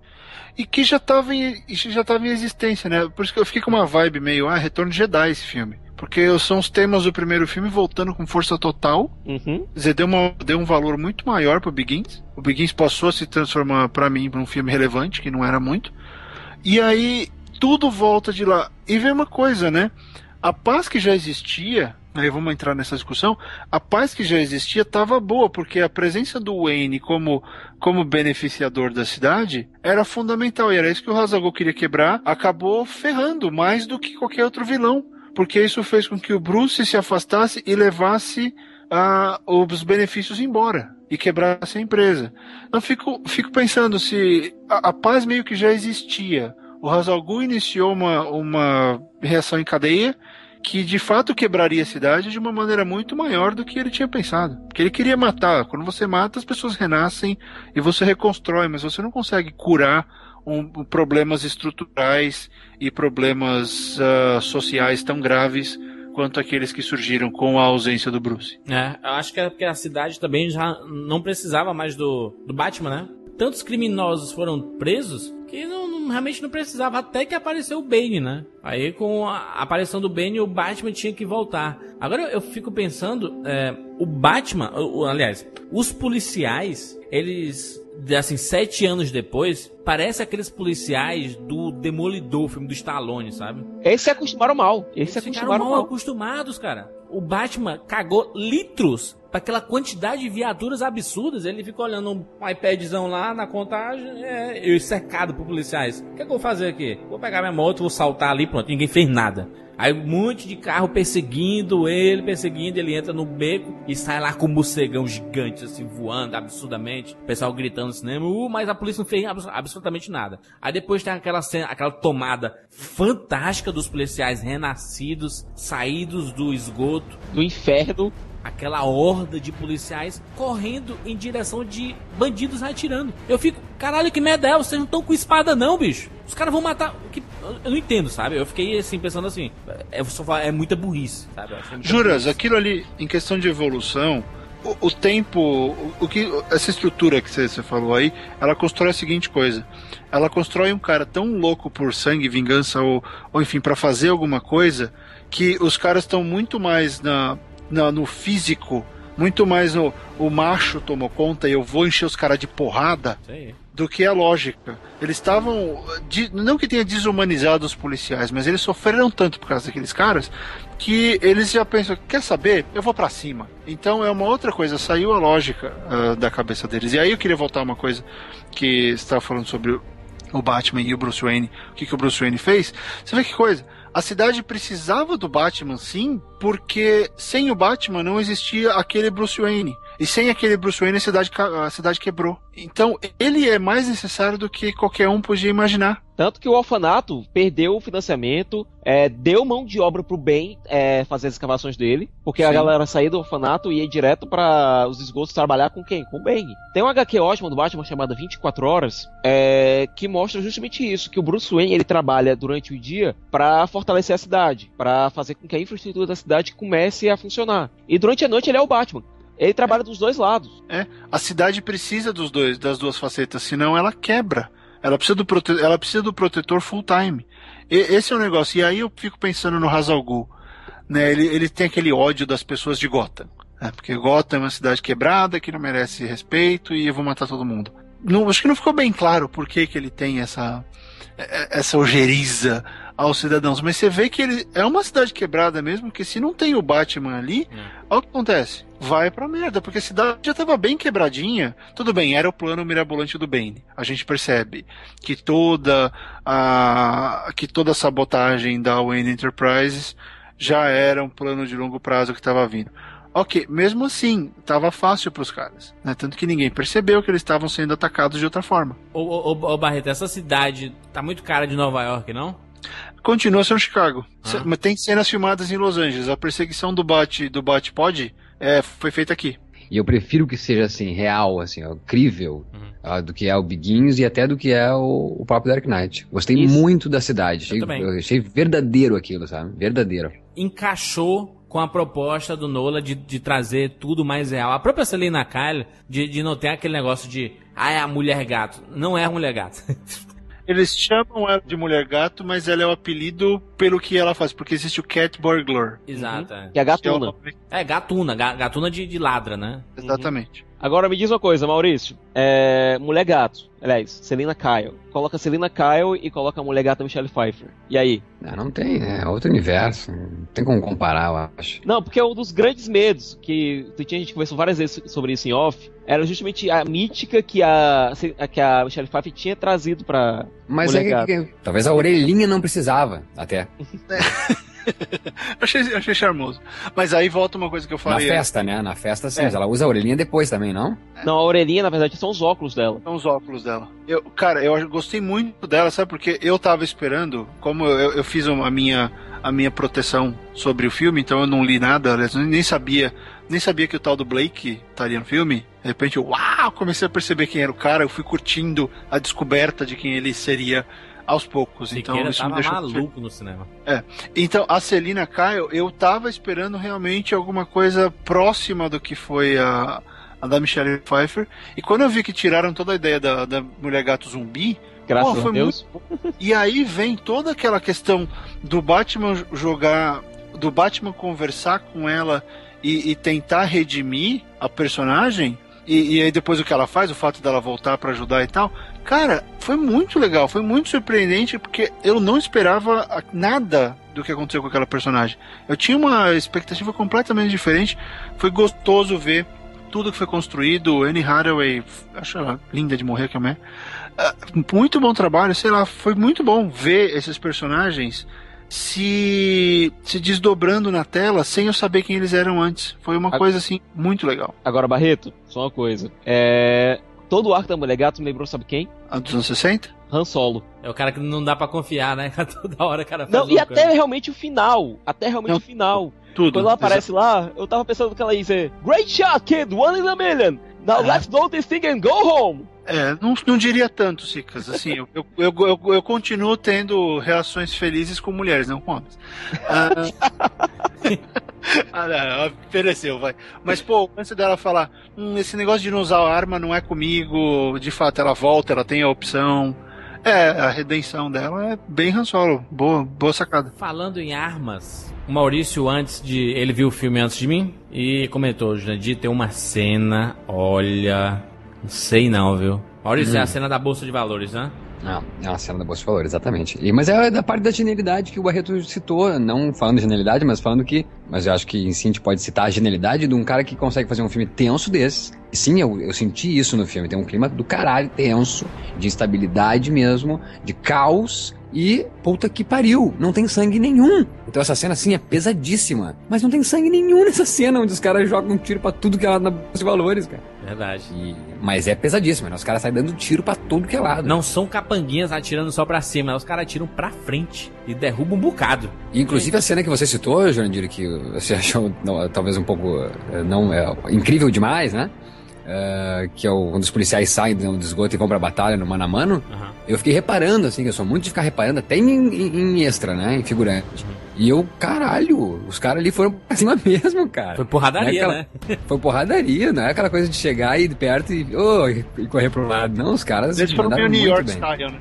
E que já tava em, já tava em existência, né? Por isso que eu fiquei com uma vibe meio, ah, Retorno de Jedi esse filme. Porque são os temas do primeiro filme voltando com força total. Uhum. Quer dizer, deu, uma, deu um valor muito maior pro Begins. O Begins passou a se transformar, pra mim, num filme relevante, que não era muito. E aí, tudo volta de lá. E vem uma coisa, né? A paz que já existia, aí vamos entrar nessa discussão, a paz que já existia estava boa, porque a presença do Wayne como, como beneficiador da cidade era fundamental, e era isso que o Hazagul queria quebrar, acabou ferrando mais do que qualquer outro vilão, porque isso fez com que o Bruce se afastasse e levasse ah, os benefícios embora e quebrasse a empresa. Eu fico, fico pensando se a, a paz meio que já existia. O Hazalgu iniciou uma, uma reação em cadeia que de fato quebraria a cidade de uma maneira muito maior do que ele tinha pensado. Porque ele queria matar. Quando você mata, as pessoas renascem e você reconstrói, mas você não consegue curar um, problemas estruturais e problemas ah, sociais tão graves quanto aqueles que surgiram com a ausência do Bruce. É, eu acho que é porque a cidade também já não precisava mais do, do Batman, né? Tantos criminosos foram presos que não, não- realmente não precisava, até que apareceu o Bane, né? Aí com a aparição do Bane, o Batman tinha que voltar. Agora eu fico pensando, é, o Batman, aliás, os policiais, eles, assim, sete anos depois, parece aqueles policiais do Demolidor, filme do Stallone, sabe? Eles se acostumaram mal. Eles, se Eles acostumaram mal mal. acostumados, cara. O Batman cagou litros pra aquela quantidade de viaturas absurdas. Ele ficou olhando um iPadzão lá na contagem, é, eu cercado por policiais. O que, é que eu vou fazer aqui? Vou pegar minha moto, vou saltar ali, pronto, ninguém fez nada. Aí um monte de carro perseguindo ele, perseguindo, ele entra no beco e sai lá com um morcegão gigante, assim, voando absurdamente. O pessoal gritando no cinema, uh, mas a polícia não fez abs- absolutamente nada. Aí depois tem aquela cena, aquela tomada fantástica dos policiais renascidos, saídos do esgoto, Do inferno. Aquela horda de policiais correndo em direção de bandidos atirando. Eu fico, caralho, que merda é? Vocês não estão com espada não, bicho. Os caras vão matar. Que... Eu não entendo, sabe? Eu fiquei assim, pensando assim, é, é muita burrice, sabe? Muita Juras, burrice. aquilo ali, em questão de evolução, o, o tempo, o, o que essa estrutura que você você falou aí, ela constrói a seguinte coisa. Ela constrói um cara tão louco por sangue, vingança ou, ou enfim, para fazer alguma coisa, que os caras estão muito mais na, na- no físico, muito mais no o macho tomou conta e eu vou encher os caras de porrada do que a lógica. Eles estavam. Não que tenha desumanizado os policiais, mas eles sofreram tanto por causa daqueles caras que eles já pensam: quer saber? Eu vou pra cima. Então é uma outra coisa, saiu a lógica ah, da cabeça deles. E aí eu queria voltar a uma coisa que você estava falando sobre o- o Batman e o Bruce Wayne, o que, que o Bruce Wayne fez. Você vê que coisa? A cidade precisava do Batman, sim, porque sem o Batman não existia aquele Bruce Wayne. E sem aquele Bruce Wayne a cidade, a cidade quebrou. Então ele é mais necessário do que qualquer um podia imaginar. Tanto que o orfanato perdeu o financiamento, é, deu mão de obra pro Ben é, fazer as escavações dele, porque a Sim. galera saía do orfanato e ia direto para os esgotos trabalhar com quem? Com o Ben. Tem uma HQ ótima do Batman chamada 24 Horas, é, que mostra justamente isso, que o Bruce Wayne ele trabalha durante o dia para fortalecer a cidade, para fazer com que a infraestrutura da cidade comece a funcionar. E durante a noite ele é o Batman. Ele trabalha dos dois lados. A cidade precisa dos dois, das duas facetas, senão ela quebra. Ela precisa do, prote ela precisa do protetor full time. E- esse é o negócio. E aí eu fico pensando no Hazalgu. Né? Ele, ele tem aquele ódio das pessoas de Gotham. né? Porque Gotham é uma cidade quebrada que não merece respeito e eu vou matar todo mundo. Não, acho que não ficou bem claro por que, que ele tem essa, é- essa ojeriza aos cidadãos. Mas você vê que ele é uma cidade quebrada mesmo, que se não tem o Batman ali, olha o que acontece. Vai pra merda, porque a cidade já tava bem quebradinha. Tudo bem, era o plano mirabolante do Bane. A gente percebe que toda a que toda a sabotagem da Wayne Enterprises já era um plano de longo prazo que estava vindo. Ok, mesmo assim, tava fácil pros caras. Né? Tanto que ninguém percebeu que eles estavam sendo atacados de outra forma. Ô, ô, ô, ô, Barreto, essa cidade tá muito cara de Nova York, não? Continua sendo Chicago. Ah. Mas tem cenas filmadas em Los Angeles. A perseguição do Bat do Bat Pod é, foi feita aqui. E eu prefiro que seja assim, real, assim, ó, crível, Uhum. ah, do que é o Begins e até do que é o, o próprio Dark Knight. Gostei Isso. muito da cidade. Achei, também. eu achei verdadeiro aquilo, sabe? Verdadeiro. encaixou com a proposta do Nola de, de trazer tudo mais real. A própria Selena Kyle, de, de não ter aquele negócio de, ah, é a mulher gato. Não é a mulher gato. Eles chamam ela de mulher gato, mas ela é o apelido pelo que ela faz, porque existe o Cat Burglar. Exato. é. Que é a que é o gatuna. nome- É, gatuna. ga- Gatuna de, de ladra, né? Exatamente. Agora me diz uma coisa, Maurício. É, mulher gato. Aliás, Selena Kyle. Coloca Selena Kyle e coloca a mulher gata Michelle Pfeiffer. E aí? Ah, não tem, é outro universo. Não tem como comparar, eu acho. Não, porque um dos grandes medos que tu tinha, a gente conversou várias vezes sobre isso em off, era justamente a mítica que a, que a Michelle Pfeiffer tinha trazido pra. Mas Mulher é que, que- talvez a orelhinha não precisava, até. Achei, achei charmoso. Mas aí volta uma coisa que eu Na falei. festa, né? Na festa, sim. É. mas Ela usa a orelhinha depois também, não? Não, a orelhinha, na verdade, são os óculos dela. São os óculos dela. Eu, cara, eu gostei muito dela, sabe? Porque eu tava esperando, como eu, eu fiz uma- a minha, a minha proteção sobre o filme, então eu não li nada, nem sabia, nem sabia que o tal do Blake estaria no filme. De repente, eu, uau, comecei a perceber quem era o cara, eu fui curtindo a descoberta de quem ele seria aos poucos. Então, Siqueira isso me tava deixou maluco no cinema. então, a Celina Kyle, eu tava esperando realmente alguma coisa próxima do que foi a, a da Michelle Pfeiffer. E quando eu vi que tiraram toda a ideia da, da mulher gato zumbi, Graças Pô, a Deus. e aí vem toda aquela questão do Batman jogar, do Batman conversar com ela e, e tentar redimir a personagem. E, e aí depois o que ela faz, o fato dela voltar pra ajudar e tal. Cara, foi muito legal, foi muito surpreendente porque eu não esperava nada do que aconteceu com aquela personagem. Eu tinha uma expectativa completamente diferente. Foi gostoso ver tudo que foi construído. Anne Hathaway, acho ela linda de morrer que é. Ah, muito bom trabalho, sei lá, foi muito bom ver esses personagens se se desdobrando na tela sem eu saber quem eles eram antes. Foi uma A- coisa assim muito legal. Agora, Barreto, só uma coisa. É. Todo o arco da mulher gato me lembrou, sabe quem? A dos anos 60? Han Solo. É o cara que não dá pra confiar, né? Toda hora o cara faz Não, e até coisa. realmente o final. Até realmente Não. o final. Tudo. Quando ela aparece lá, eu tava pensando que ela ia dizer: Great shot, kid, one in a million. Now Ah. let's blow this thing and go home. É, não, não diria tanto, Cicas. Assim, eu, eu, eu, eu, continuo tendo relações felizes com mulheres, não com homens. Ah, ah, não, pereceu, vai. Mas, pô, antes dela falar, hum, esse negócio de não usar arma não é comigo, de fato ela volta, ela tem a opção. É, a redenção dela é bem Han Solo. Boa, boa sacada. Falando em armas, o Maurício, antes de. Ele viu o filme antes de mim e comentou: Jurandir, tem uma cena, olha. Sei não, viu? Maurício, é a cena da Bolsa de Valores, né? Não, é uma cena da Bolsa de Valores, exatamente. E, mas é da parte da genialidade que o Barreto citou, não falando de genialidade, mas falando que. Mas eu acho que em si a gente pode citar a genialidade de um cara que consegue fazer um filme tenso desses. E sim, eu, eu senti isso no filme. Tem um clima do caralho tenso, de instabilidade mesmo, de caos. E puta que pariu, não tem sangue nenhum. Então essa cena assim é pesadíssima. Mas não tem sangue nenhum nessa cena onde os caras jogam um tiro pra tudo que é lado na Bolsa de Valores, cara. Verdade. E- mas é pesadíssimo, né? Os caras saem dando tiro pra tudo que é lado. Não são capanguinhas atirando só pra cima, os caras atiram pra frente e derrubam um bocado. E, Inclusive a cena que você citou, Jurandir, que você achou não, talvez um pouco eh, não é, incrível demais, né? Eh, que é o, quando os policiais saem do esgoto e vão pra batalha no mano a mano. Aham. Eu fiquei reparando, assim, que eu sou muito de ficar reparando, até em, em- em extra, né? Em figurante. E eu, caralho, os caras ali foram pra cima mesmo, cara. Foi porradaria, é né? Foi porradaria, não é aquela coisa de chegar e ir de perto e, oh, e correr pro lado. Não, os caras Eles foram meio New muito York bem. Style, né?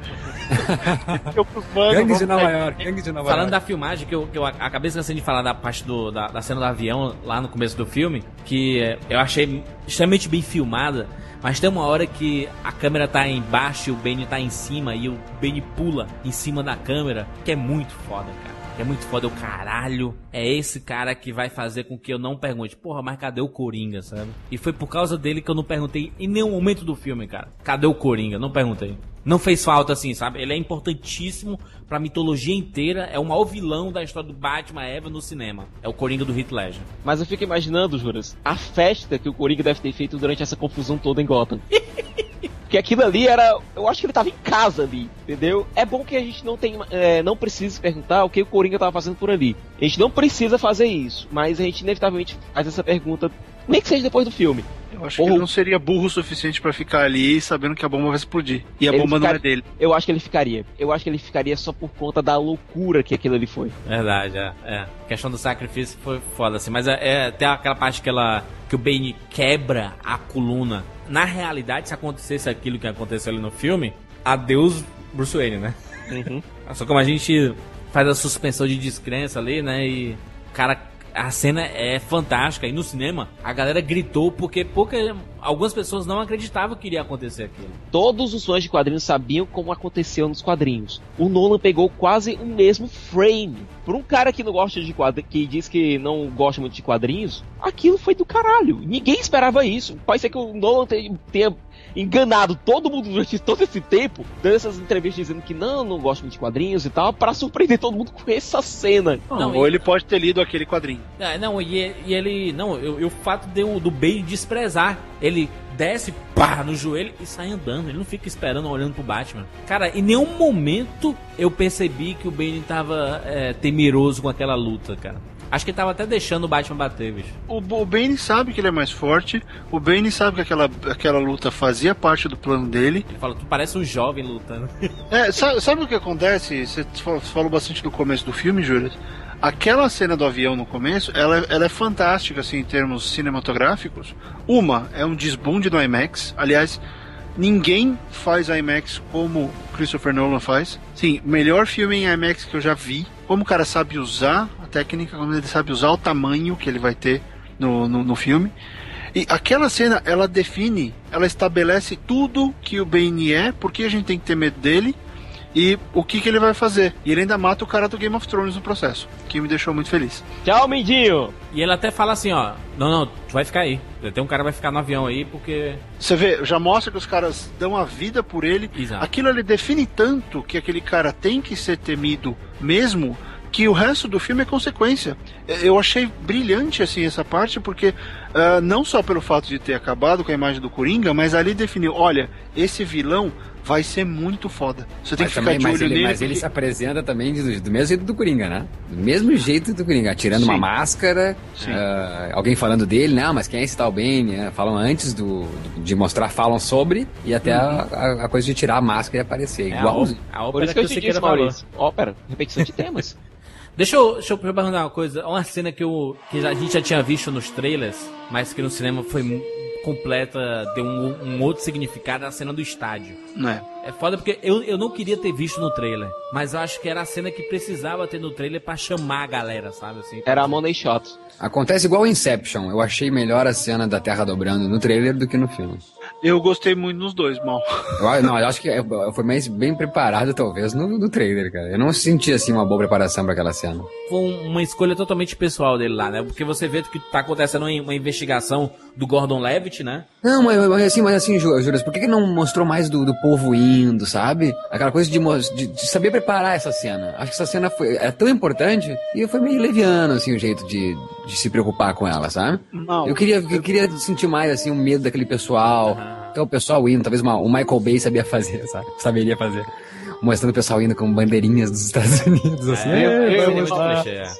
eu pros manos, Gangues de Nova. York, gangues de Nova Falando York. da filmagem, que eu, que eu acabei esquecendo de falar da parte do, da, da cena do avião lá no começo do filme, que é, eu achei extremamente bem filmada, mas tem uma hora que a câmera tá embaixo e o Benny tá em cima e o Benny pula em cima da câmera, que é muito foda, cara. Que é muito foda, o caralho. É esse cara que vai fazer com que eu não pergunte, porra, mas cadê o Coringa, sabe? E foi por causa dele que eu não perguntei em nenhum momento do filme, cara. Cadê o Coringa? Não perguntei. não fez falta assim, sabe? Ele é importantíssimo pra mitologia inteira, é o maior vilão da história do Batman Eva no cinema. É o Coringa do Heath Ledger. Mas eu fico imaginando, Juras, a festa que o Coringa deve ter feito durante essa confusão toda em Gotham. Porque aquilo ali era. Eu acho que ele tava em casa ali, entendeu? É bom que a gente não tem. É, não precise perguntar o que o Coringa tava fazendo por ali. A gente não precisa fazer isso, mas a gente inevitavelmente faz essa pergunta, nem que seja depois do filme. Eu acho que Ou- ele não seria burro o suficiente pra ficar ali sabendo que a bomba vai explodir. E a Ele bomba não ficar- é dele. Eu acho que ele ficaria. Eu acho que ele ficaria só por conta da loucura que aquilo ali foi. Verdade, é. é. A questão do sacrifício foi foda, assim. Mas é, é tem aquela parte que, ela, que o Bane quebra a coluna. Na realidade, se acontecesse aquilo que aconteceu ali no filme, adeus Bruce Wayne, né? Só como a gente faz a suspensão de descrença ali, né? E, cara, a cena é fantástica. E no cinema, a galera gritou porque pouca, algumas pessoas não acreditavam que iria acontecer aquilo. Todos os fãs de quadrinhos sabiam como aconteceu nos quadrinhos. O Nolan pegou quase o mesmo frame. Por um cara que não gosta de quadrinhos, que diz que não gosta muito de quadrinhos, aquilo foi do caralho. Ninguém esperava isso. Pode ser que o Nolan tenha enganado todo mundo durante todo esse tempo, dando essas entrevistas dizendo que não, não gosto muito de quadrinhos e tal, para surpreender todo mundo com essa cena. Não, Ou ele pode ter lido aquele quadrinho. É, não, e, e ele. Não, eu- e o fato de, o- do Bane desprezar. Ele desce, pá, no joelho e sai andando. Ele não fica esperando, olhando pro Batman. Cara, em nenhum momento eu percebi que o Bane tava é, temeroso com aquela luta, cara. Acho que ele tava até deixando o Batman bater, bicho. O, o Bane sabe que ele é mais forte. O Bane sabe que aquela, aquela luta fazia parte do plano dele. Ele fala, tu parece um jovem lutando. É, sabe, sabe o que acontece? Você fa- falou bastante do começo do filme, Júlio. Aquela cena do avião no começo, ela, é- ela é fantástica, assim, em termos cinematográficos. Uma, é um desbunde no IMAX. Aliás, ninguém faz IMAX como Christopher Nolan faz. Sim, melhor filme em IMAX que eu já vi. Como o cara sabe usar a técnica, como ele sabe usar o tamanho que ele vai ter no, no, no filme. E aquela cena, ela define, ela estabelece tudo que o Bane é, por que a gente tem que ter medo dele e o que, que ele vai fazer. E ele ainda mata o cara do Game of Thrones no processo, que me deixou muito feliz. Tchau, Mindinho! E ele até fala assim, ó. Não, não, tu vai ficar aí. Tem um cara que vai ficar no avião aí porque. Você vê, já mostra que os caras dão a vida por ele. Exato. Aquilo ele define tanto que aquele cara tem que ser temido mesmo, que o resto do filme é consequência. Eu achei brilhante assim essa parte, porque ah, não só pelo fato de ter acabado com a imagem do Coringa, mas ali definiu, olha, esse vilão vai ser muito foda. Você tem Mas, que ficar também, de mas, olho ele, nele. mas ele porque- se apresenta também do, do mesmo jeito do Coringa, né? Do mesmo jeito do Coringa, tirando uma máscara, ah, alguém falando dele, não, mas quem é esse tal Bane? né? Falam antes do, do- de mostrar, falam sobre, e até a, a- a coisa de tirar a máscara e aparecer. É a, ó- a Por ópera isso que eu o te disse, falou. Maurício. Ópera, repetição de temas. Deixa eu, deixa eu perguntar uma coisa. Uma cena que, eu, que a gente já tinha visto nos trailers, mas que no cinema foi completa, deu um, um outro significado, é a cena do estádio. Né? É foda porque eu, eu não queria ter visto no trailer, mas eu acho que era a cena que precisava ter no trailer pra chamar a galera, sabe? Assim, Era a Money Shot. Acontece igual Inception. Eu achei melhor a cena da Terra dobrando no trailer do que no filme. Eu gostei muito nos dois, mal. Eu, não, eu acho que eu- eu fui mais bem preparado, talvez, no, no trailer, cara. Eu não senti, assim, uma boa preparação pra aquela cena. foi um- uma escolha totalmente pessoal dele lá, né? Porque você vê que tá acontecendo uma, uma investigação do Gordon Levitt, né? Não, mas, mas assim, mas assim, Ju- Júlio, por que, que não mostrou mais do, do povo indo, sabe? Aquela coisa de, de, de saber preparar essa cena. Acho que essa cena foi, é tão importante e foi meio leviano, assim, o jeito de, de se preocupar com ela, sabe? Não. Eu queria, eu queria sentir mais, assim, o medo daquele pessoal. Então o pessoal indo, talvez uma, o Michael Bay sabia fazer, sabe? Saberia fazer. Mostrando o pessoal indo com bandeirinhas dos Estados Unidos, assim. É, "É, eu- vamos eu- lá." clichê, é.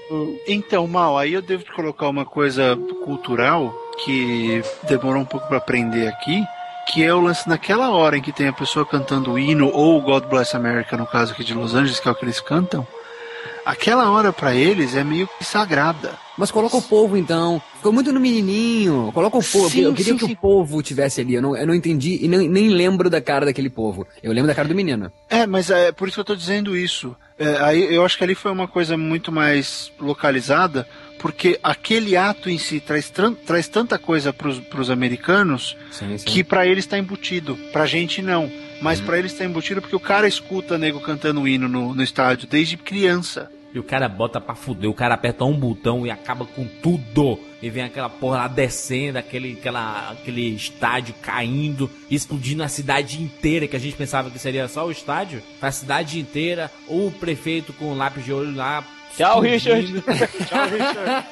Então, Mal, aí eu devo te colocar uma coisa cultural que demorou um pouco pra aprender aqui, que é o lance naquela hora em que tem a pessoa cantando o hino, ou God Bless America, no caso aqui de Los Angeles, que é o que eles cantam, aquela hora pra eles é meio que sagrada. Mas coloca o povo então. Ficou muito no menininho. Coloca o povo. Sim, eu queria sim, que sim. o povo tivesse ali. Eu não, eu não entendi e nem, nem lembro da cara daquele povo. Eu lembro da cara do menino. É, mas é por isso que eu tô dizendo isso. É, aí eu acho que ali foi uma coisa muito mais localizada, porque aquele ato em si traz, traz tanta coisa pros, pros americanos Sim, sim. que pra eles tá embutido. Pra gente não. Mas pra eles tá embutido porque o cara escuta nego cantando o hino no, no estádio desde criança. E o cara bota pra fuder, o cara aperta um botão e acaba com tudo. E vem aquela porra lá descendo, aquele, aquela, aquele estádio caindo, explodindo a cidade inteira, que a gente pensava que seria só o estádio. A cidade inteira, o prefeito com lápis de olho lá. Tchau. Richard. Tchau, Richard.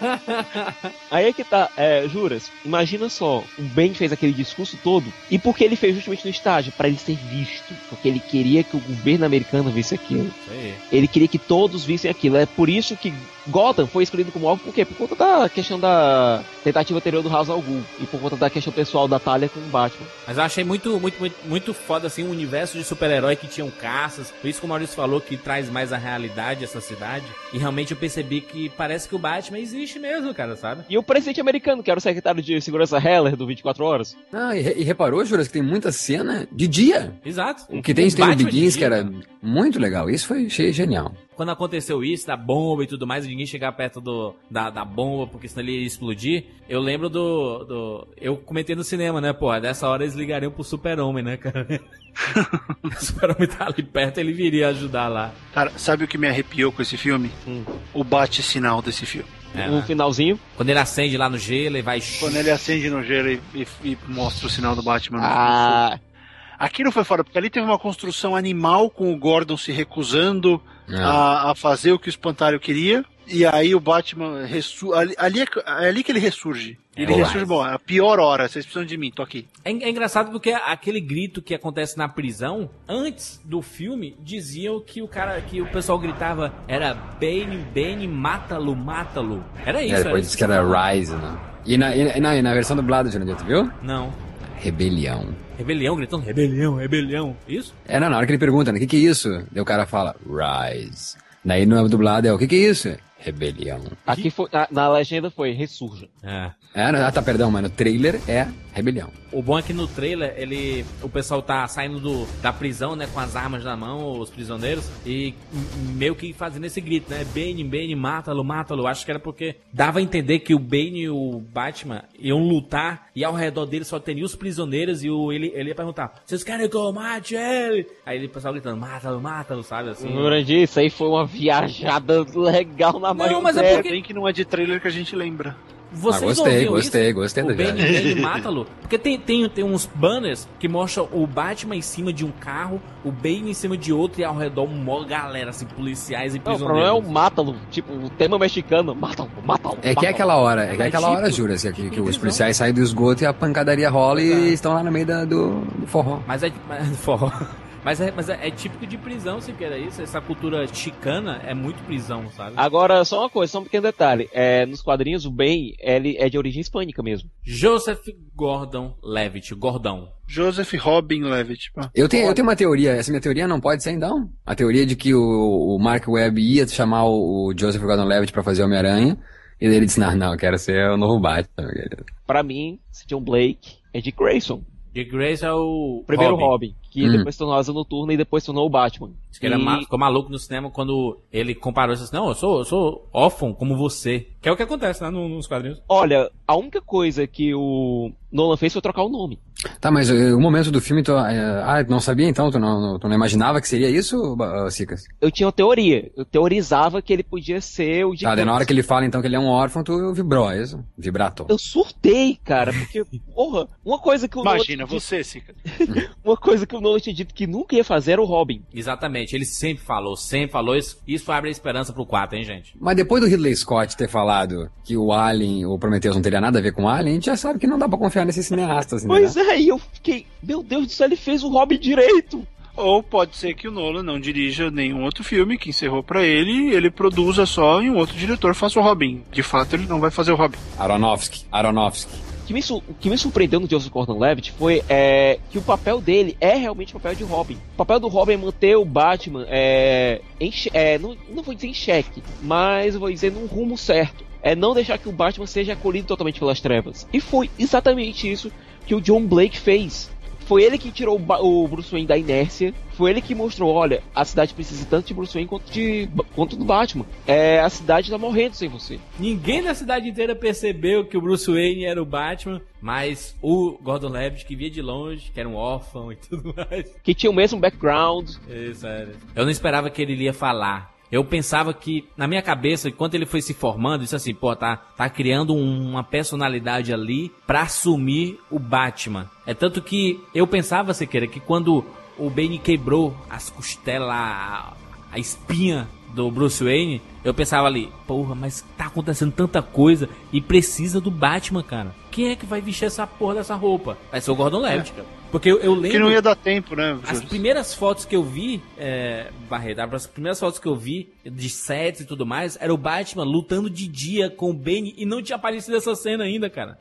Aí é que tá, é, Juras, imagina só, o Ben fez aquele discurso todo, e por que ele fez justamente no estágio? Pra ele ser visto. Porque ele queria que o governo americano visse aquilo. Ele queria que todos vissem aquilo. É por isso que Gotham foi escolhido como alvo, por quê? Por conta da questão da tentativa anterior do House al Ghul, e por conta da questão pessoal da Talia com o Batman. Mas eu achei muito, muito, muito, muito foda, assim, o universo de super-herói que tinham caças. Por isso que o Maurício falou que traz mais a realidade essa cidade. E realmente eu percebi que parece que o Batman existe mesmo, cara, sabe? E o presidente americano, que era o secretário de segurança Heller do 24 Horas. Ah, e, e reparou, Juras, que tem muita cena de dia. Exato. O que tem, tem o Batman Begins, de que era muito legal. Isso foi achei genial. Quando aconteceu isso, da bomba e tudo mais, ninguém chegar perto do, da, da bomba, porque senão ele ia explodir, eu lembro do, do. Eu comentei no cinema, né, pô? Dessa hora eles ligariam pro Super-Homem, né, cara? o Super-Homem tá ali perto, ele viria ajudar lá. Cara, sabe o que me arrepiou com esse filme? Hum. O bate-sinal desse filme. É, no né? finalzinho. Quando ele acende lá no gelo e vai. Quando ele acende no gelo e, e- e mostra o sinal do Batman. no Ah, Aquilo foi fora, porque ali teve uma construção animal com o Gordon se recusando. A, a fazer o que o espantalho queria. E aí o Batman ressu ali, ali é, é ali que ele ressurge. Ele É, ressurge, mas- bom, é a pior hora, vocês precisam de mim, tô aqui. É, é engraçado porque aquele grito que acontece na prisão, antes do filme, diziam que o cara, que o pessoal gritava era Bane, Bane, mata-lo, mata-lo. Era isso, É, era depois isso disse que era Rise, né? E na, e na, e na versão dublada, Jonathan, tu viu? Não. Rebelião. Rebelião, gritando rebelião, rebelião. Isso? É, não, na hora que ele pergunta, né, o que que é isso? Daí o cara fala, Rise. Daí no dublado é, o que que é isso? Rebelião. aqui foi, na, na legenda foi Ressurja. É. É, ah, tá, perdão, mas no trailer é Rebelião. O bom é que no trailer, ele. O pessoal tá saindo do, da prisão, né? Com as armas na mão, os prisioneiros, e meio que fazendo esse grito, né? Bane, Bane, mata-lo, mata-lo. Acho que era porque dava a entender que o Bane e o Batman iam lutar e ao redor dele só teriam os prisioneiros e o, ele, ele ia perguntar: Vocês querem que eu mate ele? Aí o pessoal gritando: Mata-lo, mata-lo, sabe assim? Jurandir, isso aí foi uma viajada legal na Não, mas é maionese. porque- Bem que não é de trailer que a gente lembra. Vocês Ah, gostei, ouviram gostei, isso? gostei da O. Bane mata-lo. Porque tem, tem, tem uns banners que mostram o Batman em cima de um carro, o Bane em cima de outro e ao redor uma galera, assim, policiais e Não, o prisioneiros. problema é o mátalo, tipo, o tema mexicano, mátalo, mátalo. É que é aquela hora, é que é É aquela tipo- hora, Juras, que, que, tipo que os policiais saem do esgoto e a pancadaria rola Exato. e estão lá no meio da- do, do forró. Mas é, mas, forró. Mas é, mas é, é típico de prisão, se quer isso. Essa cultura chicana é muito prisão, sabe? Agora, só uma coisa, só um pequeno detalhe. É, nos quadrinhos, o Ben, ele é de origem hispânica mesmo. Joseph Gordon Levitt, Gordão. Joseph Robin Levitt. pá. Eu tenho, eu tenho uma teoria, essa minha teoria não pode ser então. A teoria de que o, o Mark Webb ia chamar o, o Joseph Gordon-Levitt pra fazer Homem-Aranha, e ele disse, não, não, eu quero ser o novo Batman. Pra mim, esse John Blake é de Grayson. Dick Grayson é o primeiro Robin. Robin, que Hum. depois se tornou Asa Noturna e depois se tornou o Batman. Diz que ele é E- ma- ficou maluco no cinema quando ele comparou isso. assim, Não, eu sou, eu sou órfão como você. Que é o que acontece, né, no- nos quadrinhos. Olha, a única coisa que o Nolan fez foi trocar o nome. Tá, mas eh, o momento do filme, tu, eh, ah, não sabia então? Tu não, tu não imaginava que seria isso, ah, Sicas? Eu tinha uma teoria. Eu teorizava que ele podia ser o de Tá, daí na hora que ele fala então que ele é um órfão, tu vibrou, é isso? Vibrato. Eu surtei, cara, porque, porra, uma coisa que o Imagina, Nolan você, Sica. dito, uma coisa que o Nolan tinha dito que nunca ia fazer era o Robin. Exatamente, ele sempre falou, sempre falou isso. Isso abre a esperança pro 4, hein, gente? Mas depois do Ridley Scott ter falado que o Alien, o Prometheus não teria nada a ver com o Alien, a gente já sabe que não dá pra confiar nesses cineastas, né? Pois é, e eu fiquei, meu Deus do céu, ele fez o Robin direito. Ou pode ser que o Nolan não dirija nenhum outro filme que encerrou pra ele e ele produza só e um outro diretor faça o Robin. De fato, ele não vai fazer o Robin. Aronofsky, Aronofsky. O que me, o que me surpreendeu no Joseph Gordon-Levitt foi é, que o papel dele é realmente o papel de Robin. O papel do Robin é manter o Batman é, em, xe- é, não, não vou dizer em xeque, mas eu vou dizer num rumo certo. É não deixar que o Batman seja acolhido totalmente pelas trevas. E foi exatamente isso que o John Blake fez. Foi ele que tirou o, Bruce Wayne da inércia. Foi ele que mostrou, olha, a cidade precisa tanto de Bruce Wayne quanto, de, quanto do Batman. É, a cidade tá morrendo sem você. Ninguém da cidade inteira percebeu que o Bruce Wayne era o Batman, mas o Gordon Levitt, que via de longe, que era um órfão e tudo mais. Que tinha o mesmo background. É, sério. Eu não esperava que ele ia falar eu pensava que, na minha cabeça, enquanto ele foi se formando, isso assim, pô, tá, tá criando um- uma personalidade ali pra assumir o Batman. É tanto que eu pensava, Sequeira, que quando o Bane quebrou as costelas, a, a espinha do Bruce Wayne, eu pensava ali, porra, mas tá acontecendo tanta coisa e precisa do Batman, cara. Quem é que vai vestir essa porra dessa roupa? Vai ser o Gordon Levitt, cara. Porque eu, eu lembro... Que não ia dar tempo, né? As primeiras fotos que eu vi, é, Barreto, as primeiras fotos que eu vi de sets e tudo mais, era o Batman lutando de dia com o Bane e não tinha aparecido essa cena ainda, cara.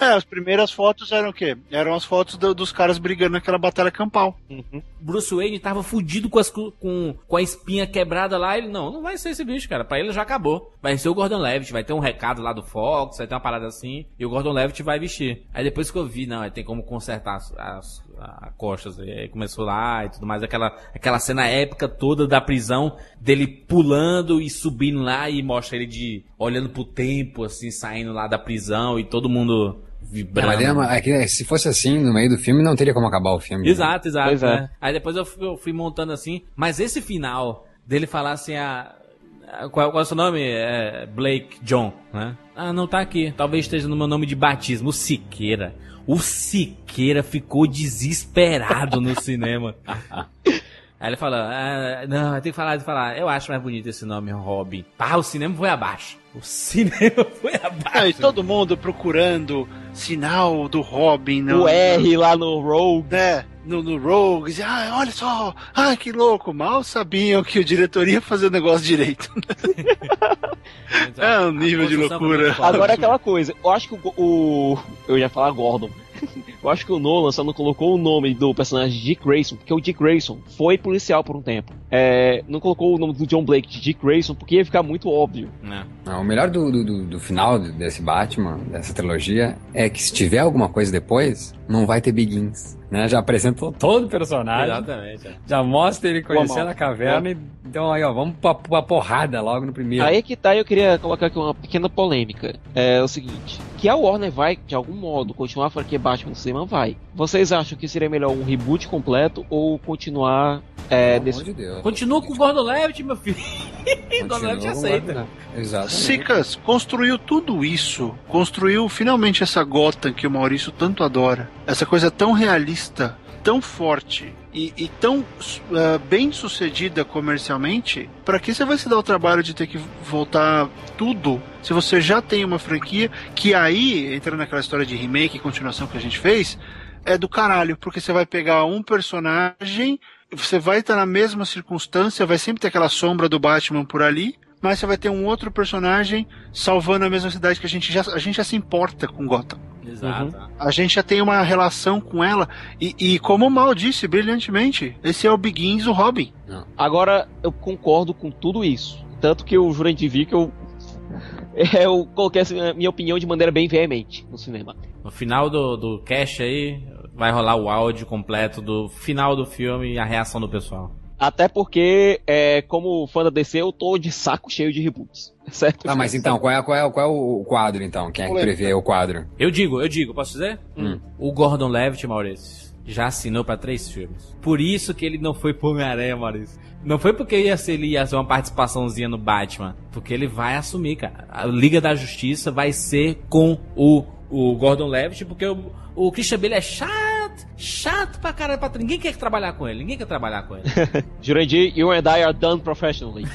É, as primeiras fotos eram o quê? Eram as fotos do- dos caras brigando naquela batalha campal. Bruce Wayne tava fudido com, as, com, com a espinha quebrada lá. Ele, não, não vai ser esse bicho, cara. Pra ele já acabou. Vai ser o Gordon Levitt, vai ter um recado lá do Fox, vai ter uma parada assim, e o Gordon Levitt vai vestir. Aí depois que eu vi, não, tem como consertar as, as, as costas. Aí começou lá e tudo mais, aquela, aquela cena épica toda da prisão, dele pulando e subindo lá e mostra ele de olhando pro tempo, assim, saindo lá da prisão e todo mundo Vibrando. mas é uma- é que se fosse assim, no meio do filme, não teria como acabar o filme. né? Exato, exato. Pois é. né? Aí depois eu fui, eu fui montando assim. Mas esse final dele falar assim, a. a- Qual, qual é o seu nome? É Blake John, né? Ah, não tá aqui. Talvez esteja no meu nome de batismo, o Siqueira. O Siqueira ficou desesperado no cinema. Aí ele fala, ah, não, tem que falar, tem que falar. Eu acho mais bonito esse nome, Robin. Ah, o cinema foi abaixo. O cinema foi abaixo. Ah, e todo mundo procurando sinal do Robin. no- O R lá no Rogue. né, no, no Rogue, ah, olha só, ah, que louco, mal sabiam que o diretor ia fazer o negócio direito. É um nível de loucura. Agora é aquela coisa, eu acho que o, o- Eu ia falar Gordon. Eu acho que o Nolan só não colocou o nome do personagem Dick Grayson, porque o Dick Grayson foi policial por um tempo. É, não colocou o nome do John Blake de Dick Grayson porque ia ficar muito óbvio. É. Não, o melhor do, do, do- do final desse Batman, dessa trilogia, é que se tiver alguma coisa depois, não vai ter Begins. Né? Já apresentou todo o personagem, Exatamente. é. já mostra ele conhecendo a caverna, e, então aí ó, vamos pra, pra porrada logo no primeiro. Aí que tá, eu queria colocar aqui uma pequena polêmica. É o seguinte, que a Warner vai, de algum modo, continuar a franquia Batman no cinema, vai. Vocês acham que seria melhor um reboot completo ou continuar é, amor de Deus. Continua com o Gordon Levitt, meu filho. o Gordon Levitt aceita. Exatamente. Sicas construiu tudo isso, construiu finalmente essa Gotham que o Maurício tanto adora, essa coisa tão realista, tão forte e, e tão eh, bem sucedida comercialmente. Pra que você vai se dar o trabalho de ter que voltar tudo se você já tem uma franquia que aí entra naquela história de remake e continuação que a gente fez? É do caralho, porque você vai pegar um personagem, você vai estar na mesma circunstância, vai sempre ter aquela sombra do Batman por ali, mas você vai ter um outro personagem salvando a mesma cidade que a gente já, a gente já se importa com Gotham. Exato. A gente já tem uma relação com ela. E, e como o Mal disse brilhantemente, esse é o Begins do Robin. Agora, eu concordo com tudo isso. Tanto que o Jurandir vi que eu... Eu coloquei essa minha opinião de maneira bem veemente no cinema. No final do, do cast aí, vai rolar o áudio completo do final do filme e a reação do pessoal. Até porque, é, como fã da DC, eu tô de saco cheio de reboots. Certo? Tá, mas então, qual é, qual, é, qual é o quadro então? Quem é que prevê o quadro? Eu digo, eu digo, posso dizer? Hum. O Gordon Levitt, Maurício, já assinou pra três filmes. Por isso que ele não foi pro Homem-Aranha, Maurício. Não foi porque ia ser, ele ia ser uma participaçãozinha no Batman. Porque ele vai assumir, cara. A Liga da Justiça vai ser com o, o Gordon Levitt, porque o, o Christian Bale é chato, chato pra caralho. Pra... Ninguém quer trabalhar com ele, ninguém quer trabalhar com ele. Jurandir, you and I are done professionally.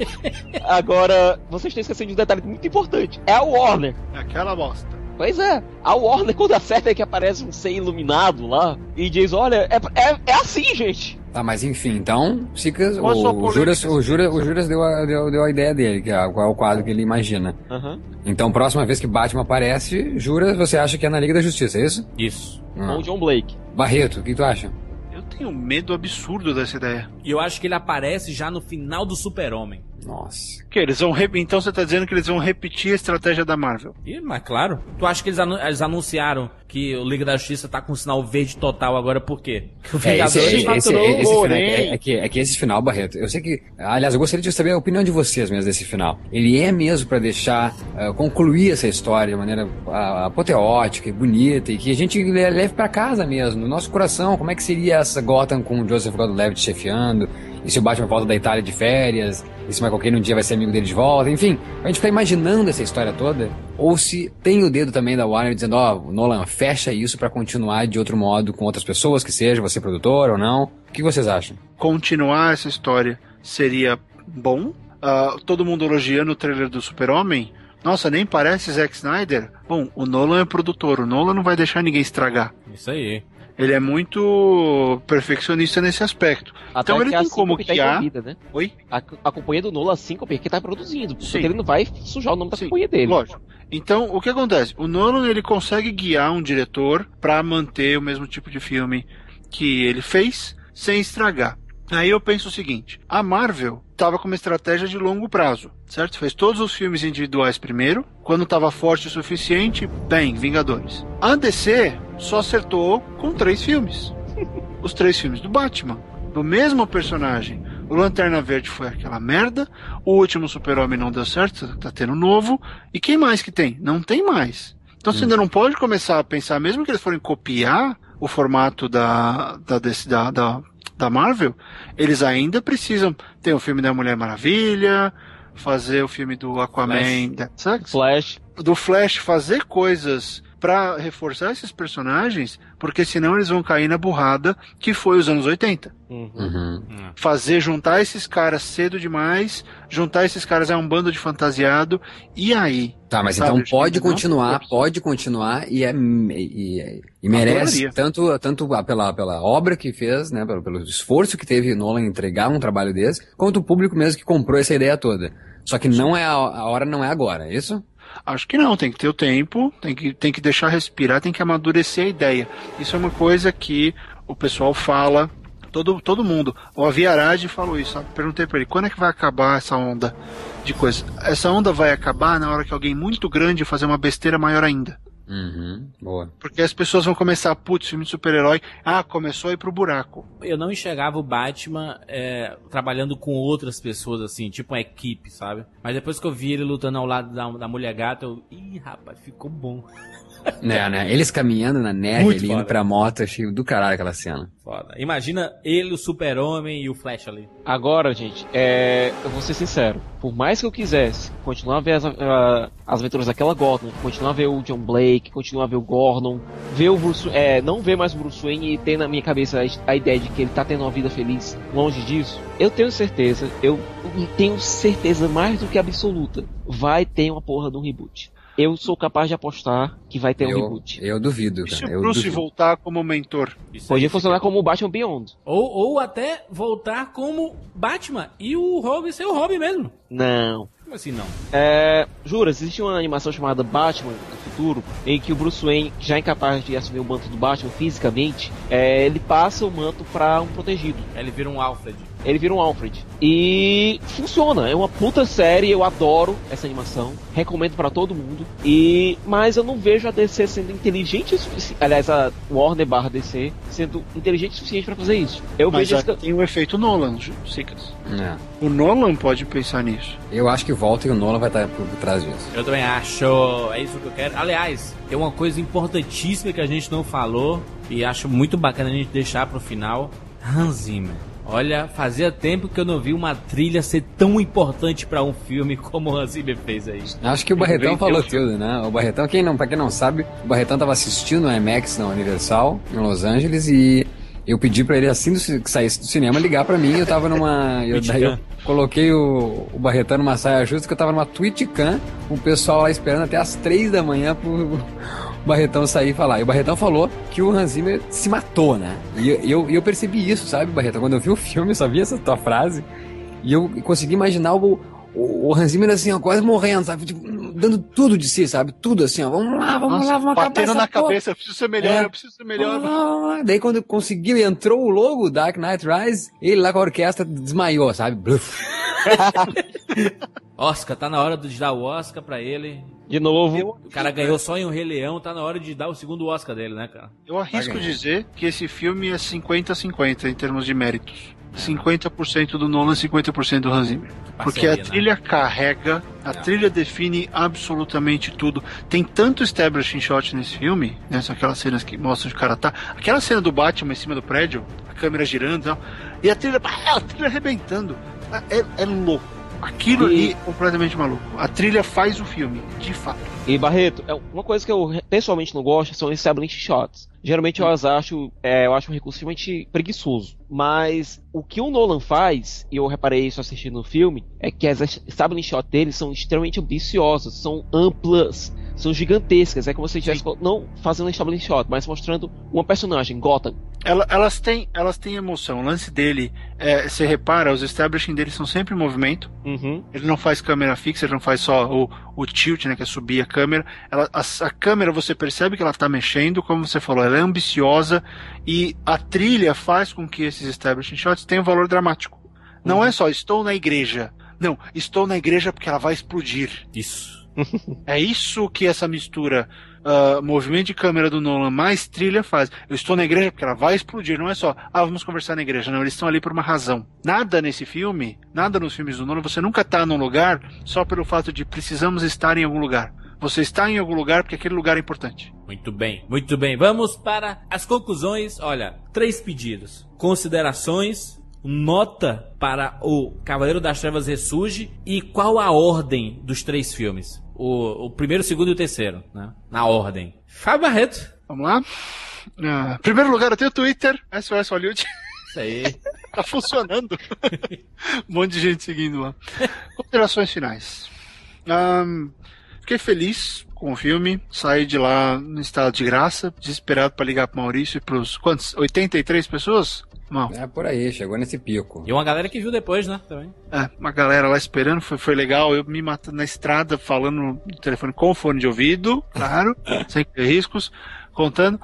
Agora, vocês estão esquecendo de um detalhe muito importante. É a Warner. Aquela bosta. Pois é, a Warner, quando acerta é que aparece um ser iluminado lá e diz: Olha, é, é, é assim, gente. Tá, mas enfim, então, Sicas, Qual a sua o, polêmica, Juras, o? Juras, o Juras deu a, deu, deu a ideia dele, que é qual é o quadro que ele imagina. Aham. Então, próxima vez que Batman aparece, Juras, você acha que é na Liga da Justiça, é isso? Isso. Ah. Com o John Blake. Barreto, o que tu acha? Eu tenho medo absurdo dessa ideia. E eu acho que ele aparece já no final do Super-Homem. Nossa. Que eles vão re- então você tá dizendo que eles vão repetir a estratégia da Marvel. Ih, mas claro. Tu acha que eles, anu- eles anunciaram que o Liga da Justiça tá com sinal verde total agora por quê? Que o É, esse, Vingadores esse, esse, faturou, esse final, é, é que, é que esse final, Barreto, eu sei que. Aliás, eu gostaria de saber a opinião de vocês mesmo desse final. Ele é mesmo pra deixar ah, concluir essa história de maneira ah, apoteótica e bonita e que a gente le- leve pra casa mesmo, no nosso coração. Como é que seria essa Gotham com o Joseph Gordon-Levitt chefiando e se o Batman volta da Itália de férias, e se o Michael Caine um dia vai ser amigo dele de volta, enfim, a gente fica imaginando essa história toda, ou se tem o dedo também da Warner dizendo, ó, oh, Nolan, fecha isso para continuar de outro modo com outras pessoas, que seja você produtor ou não. O que vocês acham? Continuar essa história seria bom. Uh, todo mundo elogiando o trailer do Super-Homem. Nossa, nem parece Zack Snyder. Bom, o Nolan é produtor, o Nolan não vai deixar ninguém estragar. Isso aí. Ele é muito perfeccionista nesse aspecto. Até então ele tem como que tá né? Oi? A, a companhia do Nolan, assim, como que tá produzindo. Sim. Porque ele não vai sujar o nome da Sim. companhia dele. Lógico. Então, o que acontece? O Nolan, ele consegue guiar um diretor para manter o mesmo tipo de filme que ele fez, sem estragar. Aí eu penso o seguinte: a Marvel estava com uma estratégia de longo prazo, certo? Fez todos os filmes individuais primeiro, quando estava forte o suficiente, bem, Vingadores. A DC só acertou com três filmes. Os três filmes do Batman, do mesmo personagem. O Lanterna Verde foi aquela merda, o último Super-Homem não deu certo, tá tendo novo, e quem mais que tem? Não tem mais. Então você hum. ainda não pode começar a pensar, mesmo que eles forem copiar o formato da, da, da, da da Marvel, eles ainda precisam ter o filme da Mulher Maravilha, fazer o filme do Aquaman, Flash, da, Flash. do Flash, fazer coisas para reforçar esses personagens, porque senão eles vão cair na burrada que foi os anos 80. Uhum. Uhum. Fazer juntar esses caras cedo demais, juntar esses caras a um bando de fantasiado, e aí? Tá, mas sabe, então pode continuar, pode continuar e, é, e, e merece tanto, tanto pela, pela obra que fez, né, pelo, pelo esforço que teve Nolan entregar um trabalho desse, quanto o público mesmo que comprou essa ideia toda. Só que não é a, a hora não é agora, é isso? Acho que não, tem que ter o tempo, tem que, tem que deixar respirar, tem que amadurecer a ideia. Isso é uma coisa que o pessoal fala, todo, todo mundo. O Aviarad falou isso, sabe? perguntei para ele, quando é que vai acabar essa onda de coisa? Essa onda vai acabar na hora que alguém muito grande fazer uma besteira maior ainda. Uhum, boa. Porque as pessoas vão começar, putz, filme de super-herói, ah, começou a ir pro buraco. Eu não enxergava o Batman é, trabalhando com outras pessoas, assim, tipo uma equipe, sabe? Mas depois que eu vi ele lutando ao lado da, da mulher gata, eu. Ih, rapaz, ficou bom. Né, né? Eles caminhando na neve, Muito ele foda. indo pra moto, achei do caralho aquela cena. Foda. Imagina ele, o super-homem e o Flash ali. Agora, gente, é... eu vou ser sincero. Por mais que eu quisesse continuar a ver as, uh, as aventuras daquela Gotham, continuar a ver o John Blake, continuar a ver o Gordon, ver o Bruce, é, não ver mais o Bruce Wayne e ter na minha cabeça a, a ideia de que ele tá tendo uma vida feliz longe disso, eu tenho certeza, eu tenho certeza mais do que absoluta, vai ter uma porra de um reboot eu sou capaz de apostar que vai ter eu, um reboot. Eu duvido, cara. E se o Bruce duvido. voltar como mentor? Isso Podia funcionar como o Batman Beyond. Ou, ou até voltar como Batman e o Robin ser o Robin mesmo. Não. Como assim não? É, jura, existe uma animação chamada Batman do Futuro, em que o Bruce Wayne, já é incapaz de assumir o manto do Batman fisicamente, é, ele passa o manto para um protegido. Ele vira um Alfred ele vira um Alfred. E funciona, é uma puta série, eu adoro essa animação, recomendo para todo mundo. E mas eu não vejo a DC sendo inteligente o suficiente, aliás, a Warner barra DC sendo inteligente o suficiente para fazer isso. Eu mas vejo já tem o efeito Nolan, Sicas. É. O Nolan pode pensar nisso. Eu acho que volta e o Nolan vai estar por trás disso. Eu também acho. É isso que eu quero. Aliás, tem uma coisa importantíssima que a gente não falou e acho muito bacana a gente deixar pro final. Hans Zimmer. Olha, fazia tempo que eu não vi uma trilha ser tão importante para um filme como o Hans Zimmer fez aí. Acho que o Barretão falou tudo, né? O Barretão, quem não, pra quem não sabe, o Barretão tava assistindo o IMAX na Universal, em Los Angeles, e eu pedi para ele, assim que saísse do cinema, ligar para mim. Eu tava numa. Eu, daí eu coloquei o, o Barretão numa saia justa, que eu tava numa Twitchcam, com o pessoal lá esperando até as três da manhã pro, Barretão sair e falar. E o Barretão falou que o Hans Zimmer se matou, né? E eu, eu, percebi isso, sabe, Barretão? Quando eu vi o filme, eu só vi essa tua frase. E eu consegui imaginar o, o, o Hans Zimmer assim, ó, quase morrendo, sabe? Tipo, dando tudo de si, sabe? Tudo assim, ó. Vamos lá, vamos Nossa, lá, vamos acabar Batendo na porra. cabeça, eu preciso ser melhor, é. eu preciso ser melhor. Ah, daí quando conseguiu, entrou o logo Dark Knight Rise, ele lá com a orquestra desmaiou, sabe? Oscar, tá na hora de dar o Oscar pra ele. De novo. Eu, o cara ganhou só em um Rei Leão, tá na hora de dar o segundo Oscar dele, né, cara? Eu arrisco dizer que esse filme é 50-50 em termos de méritos. 50% do Nolan, 50% do Hans Zimmer. Porque a né? trilha carrega, a trilha define absolutamente tudo. Tem tanto establishing shot nesse filme, né? São aquelas cenas que mostram de cara tá. Aquela cena do Batman em cima do prédio, a câmera girando e tal. E a trilha, ah, a trilha arrebentando. É, é louco. Aquilo ali é completamente maluco. A trilha faz o filme, de fato. E Barreto, é uma coisa que eu pessoalmente não gosto são esses establishing shots. Geralmente eu as acho, é, eu acho um recurso extremamente preguiçoso. Mas o que o Nolan faz, e eu reparei isso assistindo o filme, é que as establishing shots dele são extremamente ambiciosas, são amplas, são gigantescas. É como se estivesse não fazendo um establishing shot, mas mostrando uma personagem, Gotham. Ela- elas, têm, elas têm emoção. O lance dele, é, você repara, os establishing dele são sempre em movimento. Uhum. Ele não faz câmera fixa, ele não faz só o, o tilt, né, que é subir a câmera. Ela, a, a câmera você percebe que ela tá mexendo, como você falou, ela é ambiciosa e a trilha faz com que esses establishing shots tenham valor dramático. Não é só estou na igreja. Não, estou na igreja porque ela vai explodir. Isso. É isso que essa mistura ah, movimento de câmera do Nolan mais trilha faz. Eu estou na igreja porque ela vai explodir, não é só, ah, vamos conversar na igreja. Não, eles estão ali por uma razão. Nada nesse filme, nada nos filmes do Nolan, você nunca está num lugar só pelo fato de precisamos estar em algum lugar. Você está em algum lugar porque aquele lugar é importante. Muito bem, muito bem. Vamos para as conclusões. Olha, três pedidos: considerações, nota para o Cavaleiro das Trevas Ressurge e qual a ordem dos três filmes? O, o primeiro, o segundo e o terceiro, né? Na ordem. Fábio Barreto. Vamos lá? Ah, primeiro lugar, eu tenho o Twitter, SOS Hollywood. Isso aí. tá funcionando. um monte de gente seguindo lá. Considerações finais. Ahn, fiquei feliz com o filme. Saí de lá no estado de graça, desesperado para ligar pro Maurício e pros. Quantos? 83 pessoas? Não. É por aí, chegou nesse pico. E uma galera que viu depois, né? Também. É, uma galera lá esperando, foi, foi legal. Eu me matando na estrada, falando no telefone com fone de ouvido, claro, sem riscos, contando.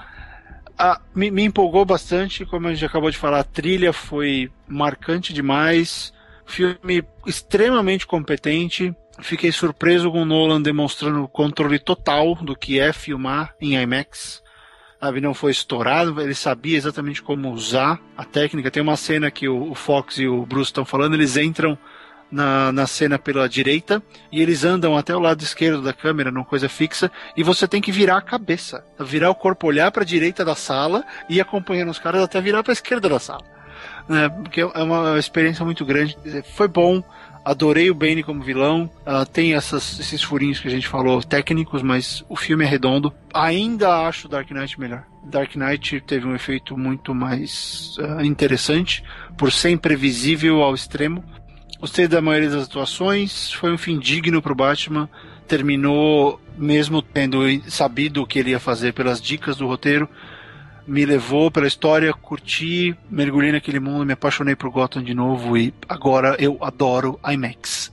Ah, me, me empolgou bastante, como a gente acabou de falar, a trilha foi marcante demais. Filme extremamente competente. Fiquei surpreso com o Nolan demonstrando o controle total do que é filmar em IMAX. Sabe, não foi estourado, ele sabia exatamente como usar a técnica. Tem uma cena que o, Fox e o Bruce estão falando, eles entram na, na cena pela direita e eles andam até o lado esquerdo da câmera, numa coisa fixa, e você tem que virar a cabeça, virar o corpo, olhar para a direita da sala e acompanhando os caras até virar para a esquerda da sala. Né, porque é uma experiência muito grande. Foi bom, adorei o Bane como vilão. Ah, tem essas- esses furinhos que a gente falou, técnicos, mas o filme é redondo. Ainda acho Dark Knight melhor. Dark Knight teve um efeito muito mais ah, interessante, por ser imprevisível ao extremo. Gostei da maioria das atuações, foi um fim digno pro Batman. Terminou, mesmo tendo sabido o que ele ia fazer pelas dicas do roteiro, me levou pela história, curti, mergulhei naquele mundo, me apaixonei por Gotham de novo e agora eu adoro IMAX.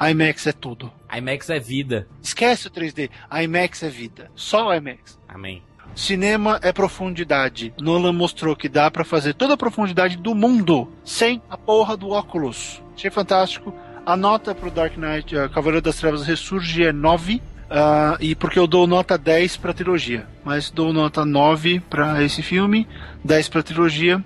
IMAX é tudo. IMAX é vida. Esquece o 3D, IMAX é vida. Só IMAX. Amém. Cinema é profundidade. Nolan mostrou que dá pra fazer toda a profundidade do mundo sem a porra do óculos. Achei fantástico. A nota pro Dark Knight, uh, Cavaleiro das Trevas Ressurge é 9. Ah, e porque eu dou nota 10 pra trilogia. Mas dou nota 9 pra esse filme, 10 pra trilogia.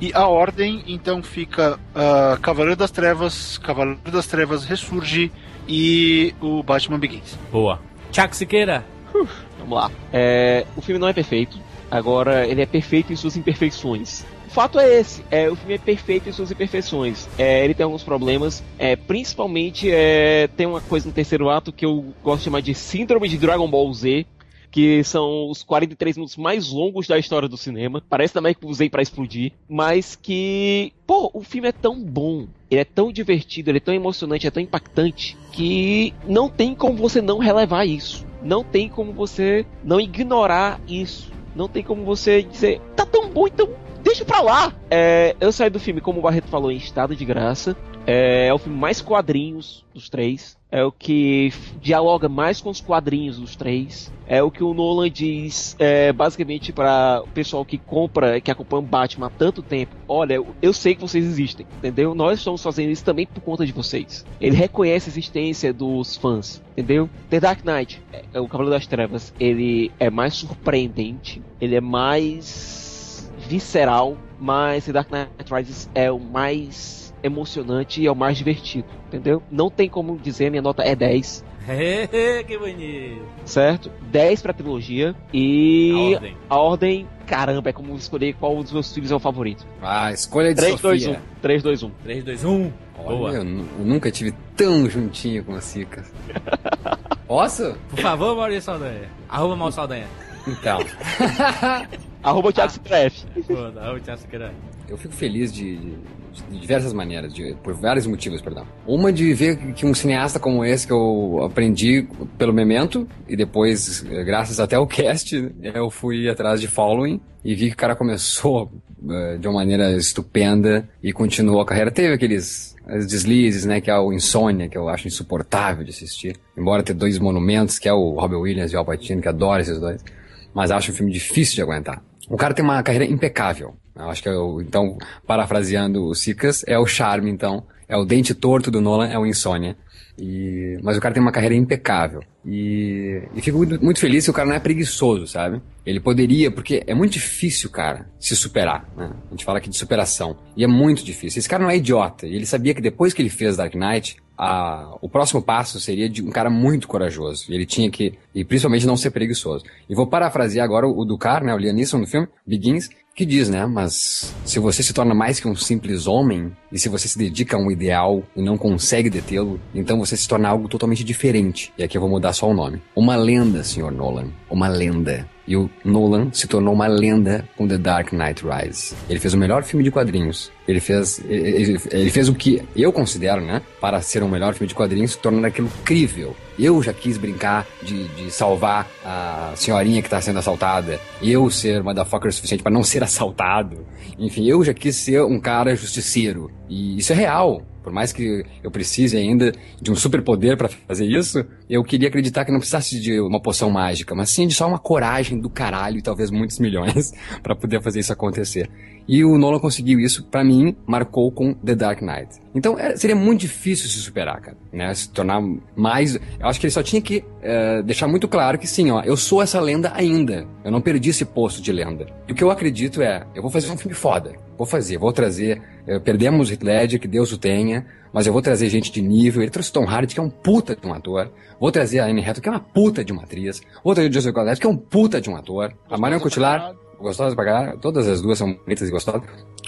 E a ordem, então, fica ah, Cavaleiro das Trevas, Cavaleiro das Trevas Ressurge e o Batman Begins. Boa. Tiago Siqueira. Vamos lá. É, o filme não é perfeito. Agora, ele é perfeito em suas imperfeições. Fato é esse. É, o filme é perfeito em suas imperfeições. É, ele tem alguns problemas. É, principalmente, é, tem uma coisa no terceiro ato que eu gosto de chamar de Síndrome de Dragon Ball Z. Que são os 43 minutos mais longos da história do cinema. Parece também que usei pra explodir. Mas que. Pô, o filme é tão bom. Ele é tão divertido, ele é tão emocionante, é tão impactante. Que não tem como você não relevar isso. Não tem como você não ignorar isso. Não tem como você dizer, tá tão bom, então deixa pra lá. É, eu saí do filme, como o Barreto falou, em estado de graça. É, é o filme mais quadrinhos dos três. É o que dialoga mais com os quadrinhos dos três. É o que o Nolan diz, é, basicamente, para o pessoal que compra, que acompanha o Batman há tanto tempo. Olha, eu, eu sei que vocês existem, entendeu? Nós estamos fazendo isso também por conta de vocês. Ele reconhece a existência dos fãs, entendeu? The Dark Knight, é, é o Cavaleiro das Trevas, ele é mais surpreendente, ele é mais visceral, mas The Dark Knight Rises é o mais emocionante e é o mais divertido, entendeu? Não tem como dizer, minha nota é 10. que bonito. Certo? 10 pra trilogia e A ordem. a ordem, caramba, é como escolher qual dos meus filhos é o favorito. Ah, escolha de 3, 2, 1. Sofia. 3, 2, 1. 3, 2, 1. Olha, Boa. eu, eu nunca tive tão juntinho com a Cicas. Posso? Por favor, Maurício Saldanha. Arroba Mal Saldanha. Então, Arroba Thiago Citref. Foda, arroba Thiago Siqueira. eu fico feliz de, de- de diversas maneiras, de- por vários motivos, perdão. Uma de ver que um cineasta como esse que eu aprendi pelo Memento e depois, eh, graças até ao cast, eu fui atrás de Following e vi que o cara começou eh, de uma maneira estupenda e continuou a carreira. Teve aqueles deslizes, né, que é o Insônia, que eu acho insuportável de assistir. Embora ter dois monumentos, que é o Robin Williams e o Al Pacino, que adoro esses dois. Mas acho um filme difícil de aguentar. O cara tem uma carreira impecável. Eu acho que, é o- então, parafraseando o Sicas, é o charme, então. É o dente torto do Nolan, é o Insônia. E, mas o cara tem uma carreira impecável. E, e fico muito, muito feliz que o cara não é preguiçoso, sabe? Ele poderia, porque é muito difícil, cara, se superar, né? A gente fala aqui de superação. E é muito difícil. Esse cara não é idiota. E ele sabia que depois que ele fez Dark Knight, a, o próximo passo seria de um cara muito corajoso. Ele tinha que, e principalmente não ser preguiçoso. E vou parafrasear agora o, o do cara, né? O Liam no filme, Begins, que diz, né? Mas se você se torna mais que um simples homem, e se você se dedica a um ideal e não consegue detê-lo, então você se torna algo totalmente diferente. E aqui eu vou mudar só o nome. Uma lenda, senhor Nolan. Uma lenda. E o Nolan se tornou uma lenda com The Dark Knight Rises. Ele fez o melhor filme de quadrinhos. Ele fez, ele, ele fez o que eu considero, né? Para ser um melhor filme de quadrinhos, tornando aquilo crível. Eu já quis brincar de, de salvar a senhorinha que está sendo assaltada. Eu ser motherfucker o suficiente para não ser assaltado. Enfim, eu já quis ser um cara justiceiro. E isso é real. Por mais que eu precise ainda de um superpoder para fazer isso, eu queria acreditar que não precisasse de uma poção mágica, mas sim de só uma coragem do caralho e talvez muitos milhões para poder fazer isso acontecer. E o Nolan conseguiu isso, pra mim, marcou com The Dark Knight. Então é, seria muito difícil se superar, cara, né? Se tornar mais. Eu acho que ele só tinha que eh, deixar muito claro que sim, ó, eu sou essa lenda ainda. Eu não perdi esse posto de lenda. E o que eu acredito é, eu vou fazer um filme foda. Vou fazer, vou trazer. eh, perdemos o Heath Ledger, que Deus o tenha, mas eu vou trazer gente de nível. Ele trouxe Tom Hardy, que é um puta de um ator. Vou trazer a Anne Hathaway, que é uma puta de uma atriz. Vou trazer o Joseph Gordon, que é um puta de um ator. A Marion Cotillard, gostosas pra caralho. Todas as duas são bonitas e gostosas.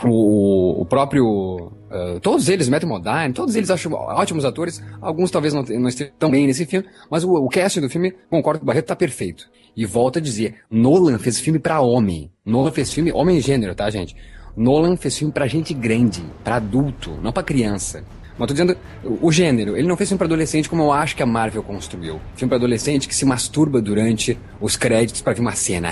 O, o próprio. eh, todos eles, Matthew Modine, todos eles acho ótimos atores. Alguns talvez não, não estejam tão bem nesse filme, mas o, o casting do filme, concordo com o Barreto, tá perfeito. E volto a dizer: Nolan fez filme pra homem. Nolan fez filme, homem gênero, tá, gente? Nolan fez filme pra gente grande, pra adulto, não pra criança. Mas tô dizendo, o, gênero, ele não fez filme pra adolescente como eu acho que a Marvel construiu. Filme pra adolescente que se masturba durante os créditos pra ver uma cena.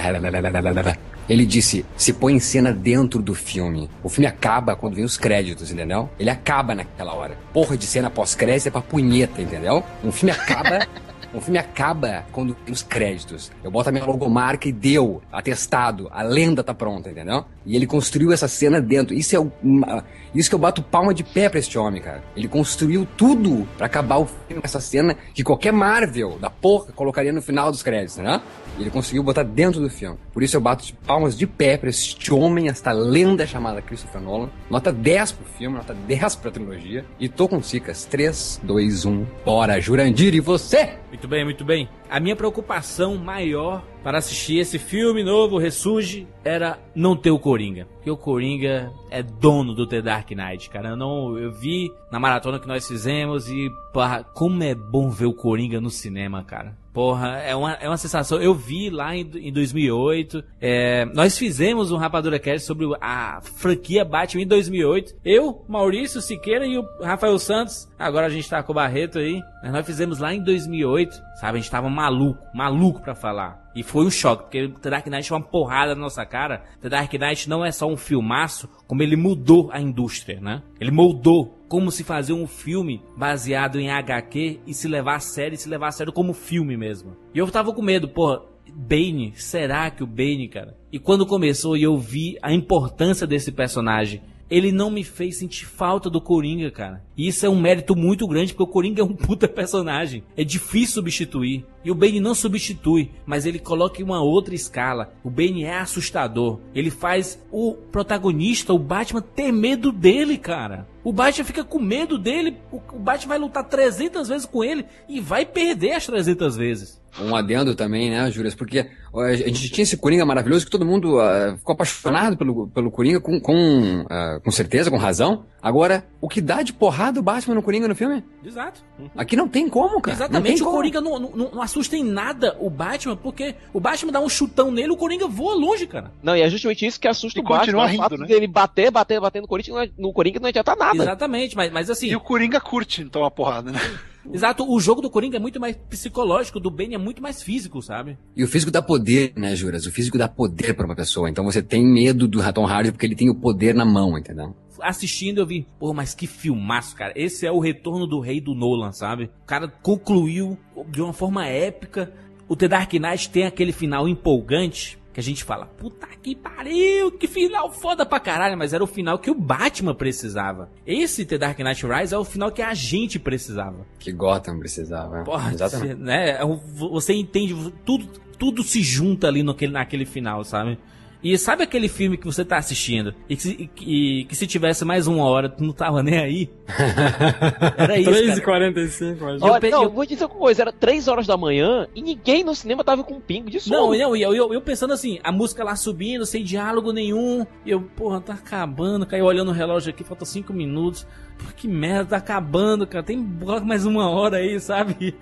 Ele disse, se põe em cena dentro do filme. O filme acaba quando vem os créditos, entendeu? Ele acaba naquela hora. Porra de cena pós-crédito é pra punheta, entendeu? Um filme acaba um filme acaba quando tem os créditos. Eu boto a minha logomarca e deu, atestado, a lenda tá pronta, entendeu? E ele construiu essa cena dentro. Isso é o, uma- isso que eu bato palma de pé pra este homem, cara. Ele construiu tudo pra acabar o filme essa cena que qualquer Marvel da porra colocaria no final dos créditos, né? Ele conseguiu botar dentro do filme. Por isso eu bato de palmas de pé pra este homem, esta lenda chamada Christopher Nolan. Nota 10 pro filme, nota 10 pra trilogia. E tô com Cicas. 3, 2, 1. Bora, Jurandir, e você? Muito bem, muito bem. A minha preocupação maior para assistir esse filme novo, Ressurge, era não ter o Coringa. Porque o Coringa é dono do The Dark Knight, cara. Eu, não, eu vi na maratona que nós fizemos e, porra, como é bom ver o Coringa no cinema, cara. Porra, é uma, é uma sensação. Eu vi lá em, em 2008. é, nós fizemos um Rapadura Cast sobre a franquia Batman em 2008. Eu, Maurício Siqueira e o Rafael Santos. Agora a gente tá com o Barreto aí. Mas nós fizemos lá em 2008. Sabe, a gente tava maluco, maluco pra falar. E foi um choque, porque The Dark Knight é uma porrada na nossa cara. The Dark Knight não é só um filmaço, como ele mudou a indústria, né? Ele moldou como se fazer um filme baseado em HQ e se levar a sério, e se levar a sério como filme mesmo. E eu tava com medo, porra, Bane, será que o Bane, cara? E quando começou e eu vi a importância desse personagem, ele não me fez sentir falta do Coringa, cara. E isso é um mérito muito grande, porque o Coringa é um puta personagem. É difícil substituir. E o Bane não substitui, mas ele coloca em uma outra escala. O Bane é assustador. Ele faz o protagonista, o Batman, ter medo dele, cara. O Batman fica com medo dele, o Batman vai lutar 300 vezes com ele e vai perder as 300 vezes. Um adendo também, né, Júlias? Porque a gente tinha esse Coringa maravilhoso que todo mundo uh, ficou apaixonado pelo, pelo Coringa com, com, uh, com certeza, com razão. Agora, o que dá de porrada o Batman no Coringa no filme? Exato. Aqui não tem como, cara. Exatamente, o como. Coringa não, não, não, assusta em nada o Batman, porque o Batman dá um chutão nele, o Coringa voa longe, cara. Não, e é justamente isso que assusta e o Batman. Rindo, o fato né? dele bater, bater, bater no Coringa, no Coringa não adianta nada. Exatamente, mas, mas assim. E o Coringa curte então a porrada, né? Exato, o jogo do Coringa é muito mais psicológico, do Bane é muito mais físico, sabe? E o físico dá poder, né, Juras? O físico dá poder para uma pessoa. Então você tem medo do Raton Hardy porque ele tem o poder na mão, entendeu? Assistindo eu vi, pô, mas que filmaço, cara. Esse é o retorno do rei do Nolan, sabe? O cara concluiu de uma forma épica. O The Dark Knight tem aquele final empolgante, que a gente fala, puta que pariu, que final foda pra caralho, mas era o final que o Batman precisava. Esse The Dark Knight Rise é o final que a gente precisava. Que Gotham precisava. Porra, Exatamente. Né? É você entende, tudo, tudo se junta ali naquele, naquele final, sabe? E sabe aquele filme que você tá assistindo e que, e, que se tivesse mais uma hora, tu não tava nem aí? Era isso. 3h45, mas. Olha, não, eu... vou dizer uma coisa: era 3 horas da manhã e ninguém no cinema tava com um pingo de sono. Não, não eu, eu, eu pensando assim, a música lá subindo, sem diálogo nenhum. E eu, porra, tá acabando. Caiu olhando o relógio aqui, falta 5 minutos. Pô, que merda, tá acabando, cara. Tem mais uma hora aí, sabe?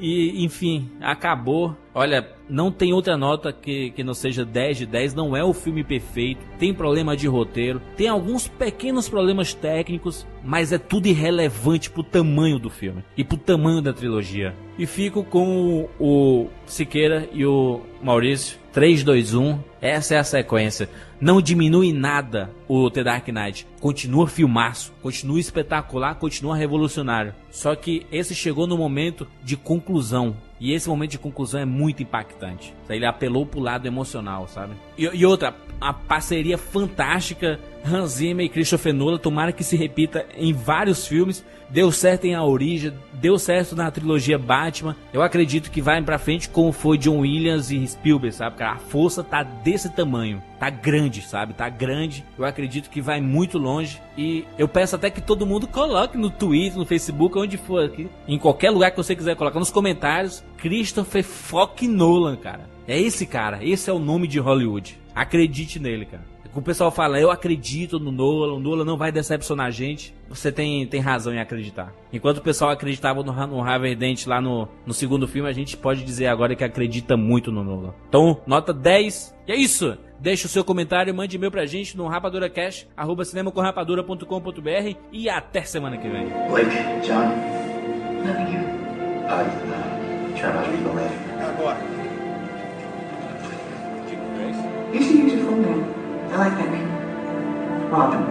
E, enfim, acabou. Olha, não tem outra nota que, que não seja 10 de 10. Não é o filme perfeito. Tem problema de roteiro. Tem alguns pequenos problemas técnicos. Mas é tudo irrelevante pro tamanho do filme. E pro tamanho da trilogia. E fico com o Siqueira e o Maurício. 3, 2, 1. Essa é a sequência. Não diminui nada o The Dark Knight. Continua filmaço, continua espetacular, continua revolucionário. Só que esse chegou no momento de conclusão. E esse momento de conclusão é muito impactante. Ele apelou pro lado emocional, sabe? E, e outra, a parceria fantástica Hans Zimmer e Christopher Nolan, tomara que se repita em vários filmes. Deu certo em A Origem, deu certo na trilogia Batman. Eu acredito que vai pra frente como foi John Williams e Spielberg, sabe? Cara, a força tá desse tamanho. Tá grande, sabe? Tá grande. Eu acredito que vai muito longe. E eu peço até que todo mundo coloque no Twitter, no Facebook, onde for aqui. Em qualquer lugar que você quiser colocar nos comentários. Christopher Fuck Nolan, cara. É esse cara. Esse é o nome de Hollywood. Acredite nele, cara. O pessoal fala, eu acredito no Nolan, o Nolan não vai decepcionar a gente. Você tem, tem razão em acreditar. Enquanto o pessoal acreditava no, no Harvey Dent lá no, no segundo filme, a gente pode dizer agora que acredita muito no Nolan. Então, nota 10. E é isso! Deixe o seu comentário, mande e-mail pra gente no rapaduracash, arroba cinemacomrapadura.com.br e até semana que vem. Blake, John. Nothing here. Uh, uh, try not to be late. Agora. You should use your name. I like that name. Robin.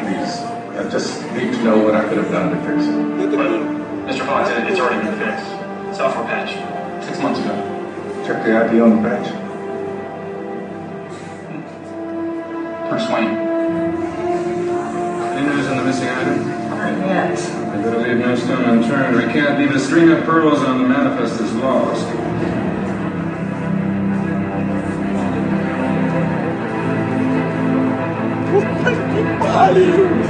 Please, I just need to know what I could have done to fix it. But, Mr. Fox, it's already been fixed. Software patch. Six months ago. Check the IP on the patch. Bruce Wayne. Any news on the missing item? Not yet. I better leave no stone unturned. We can't leave a string of pearls on the manifest as lost. Pariu!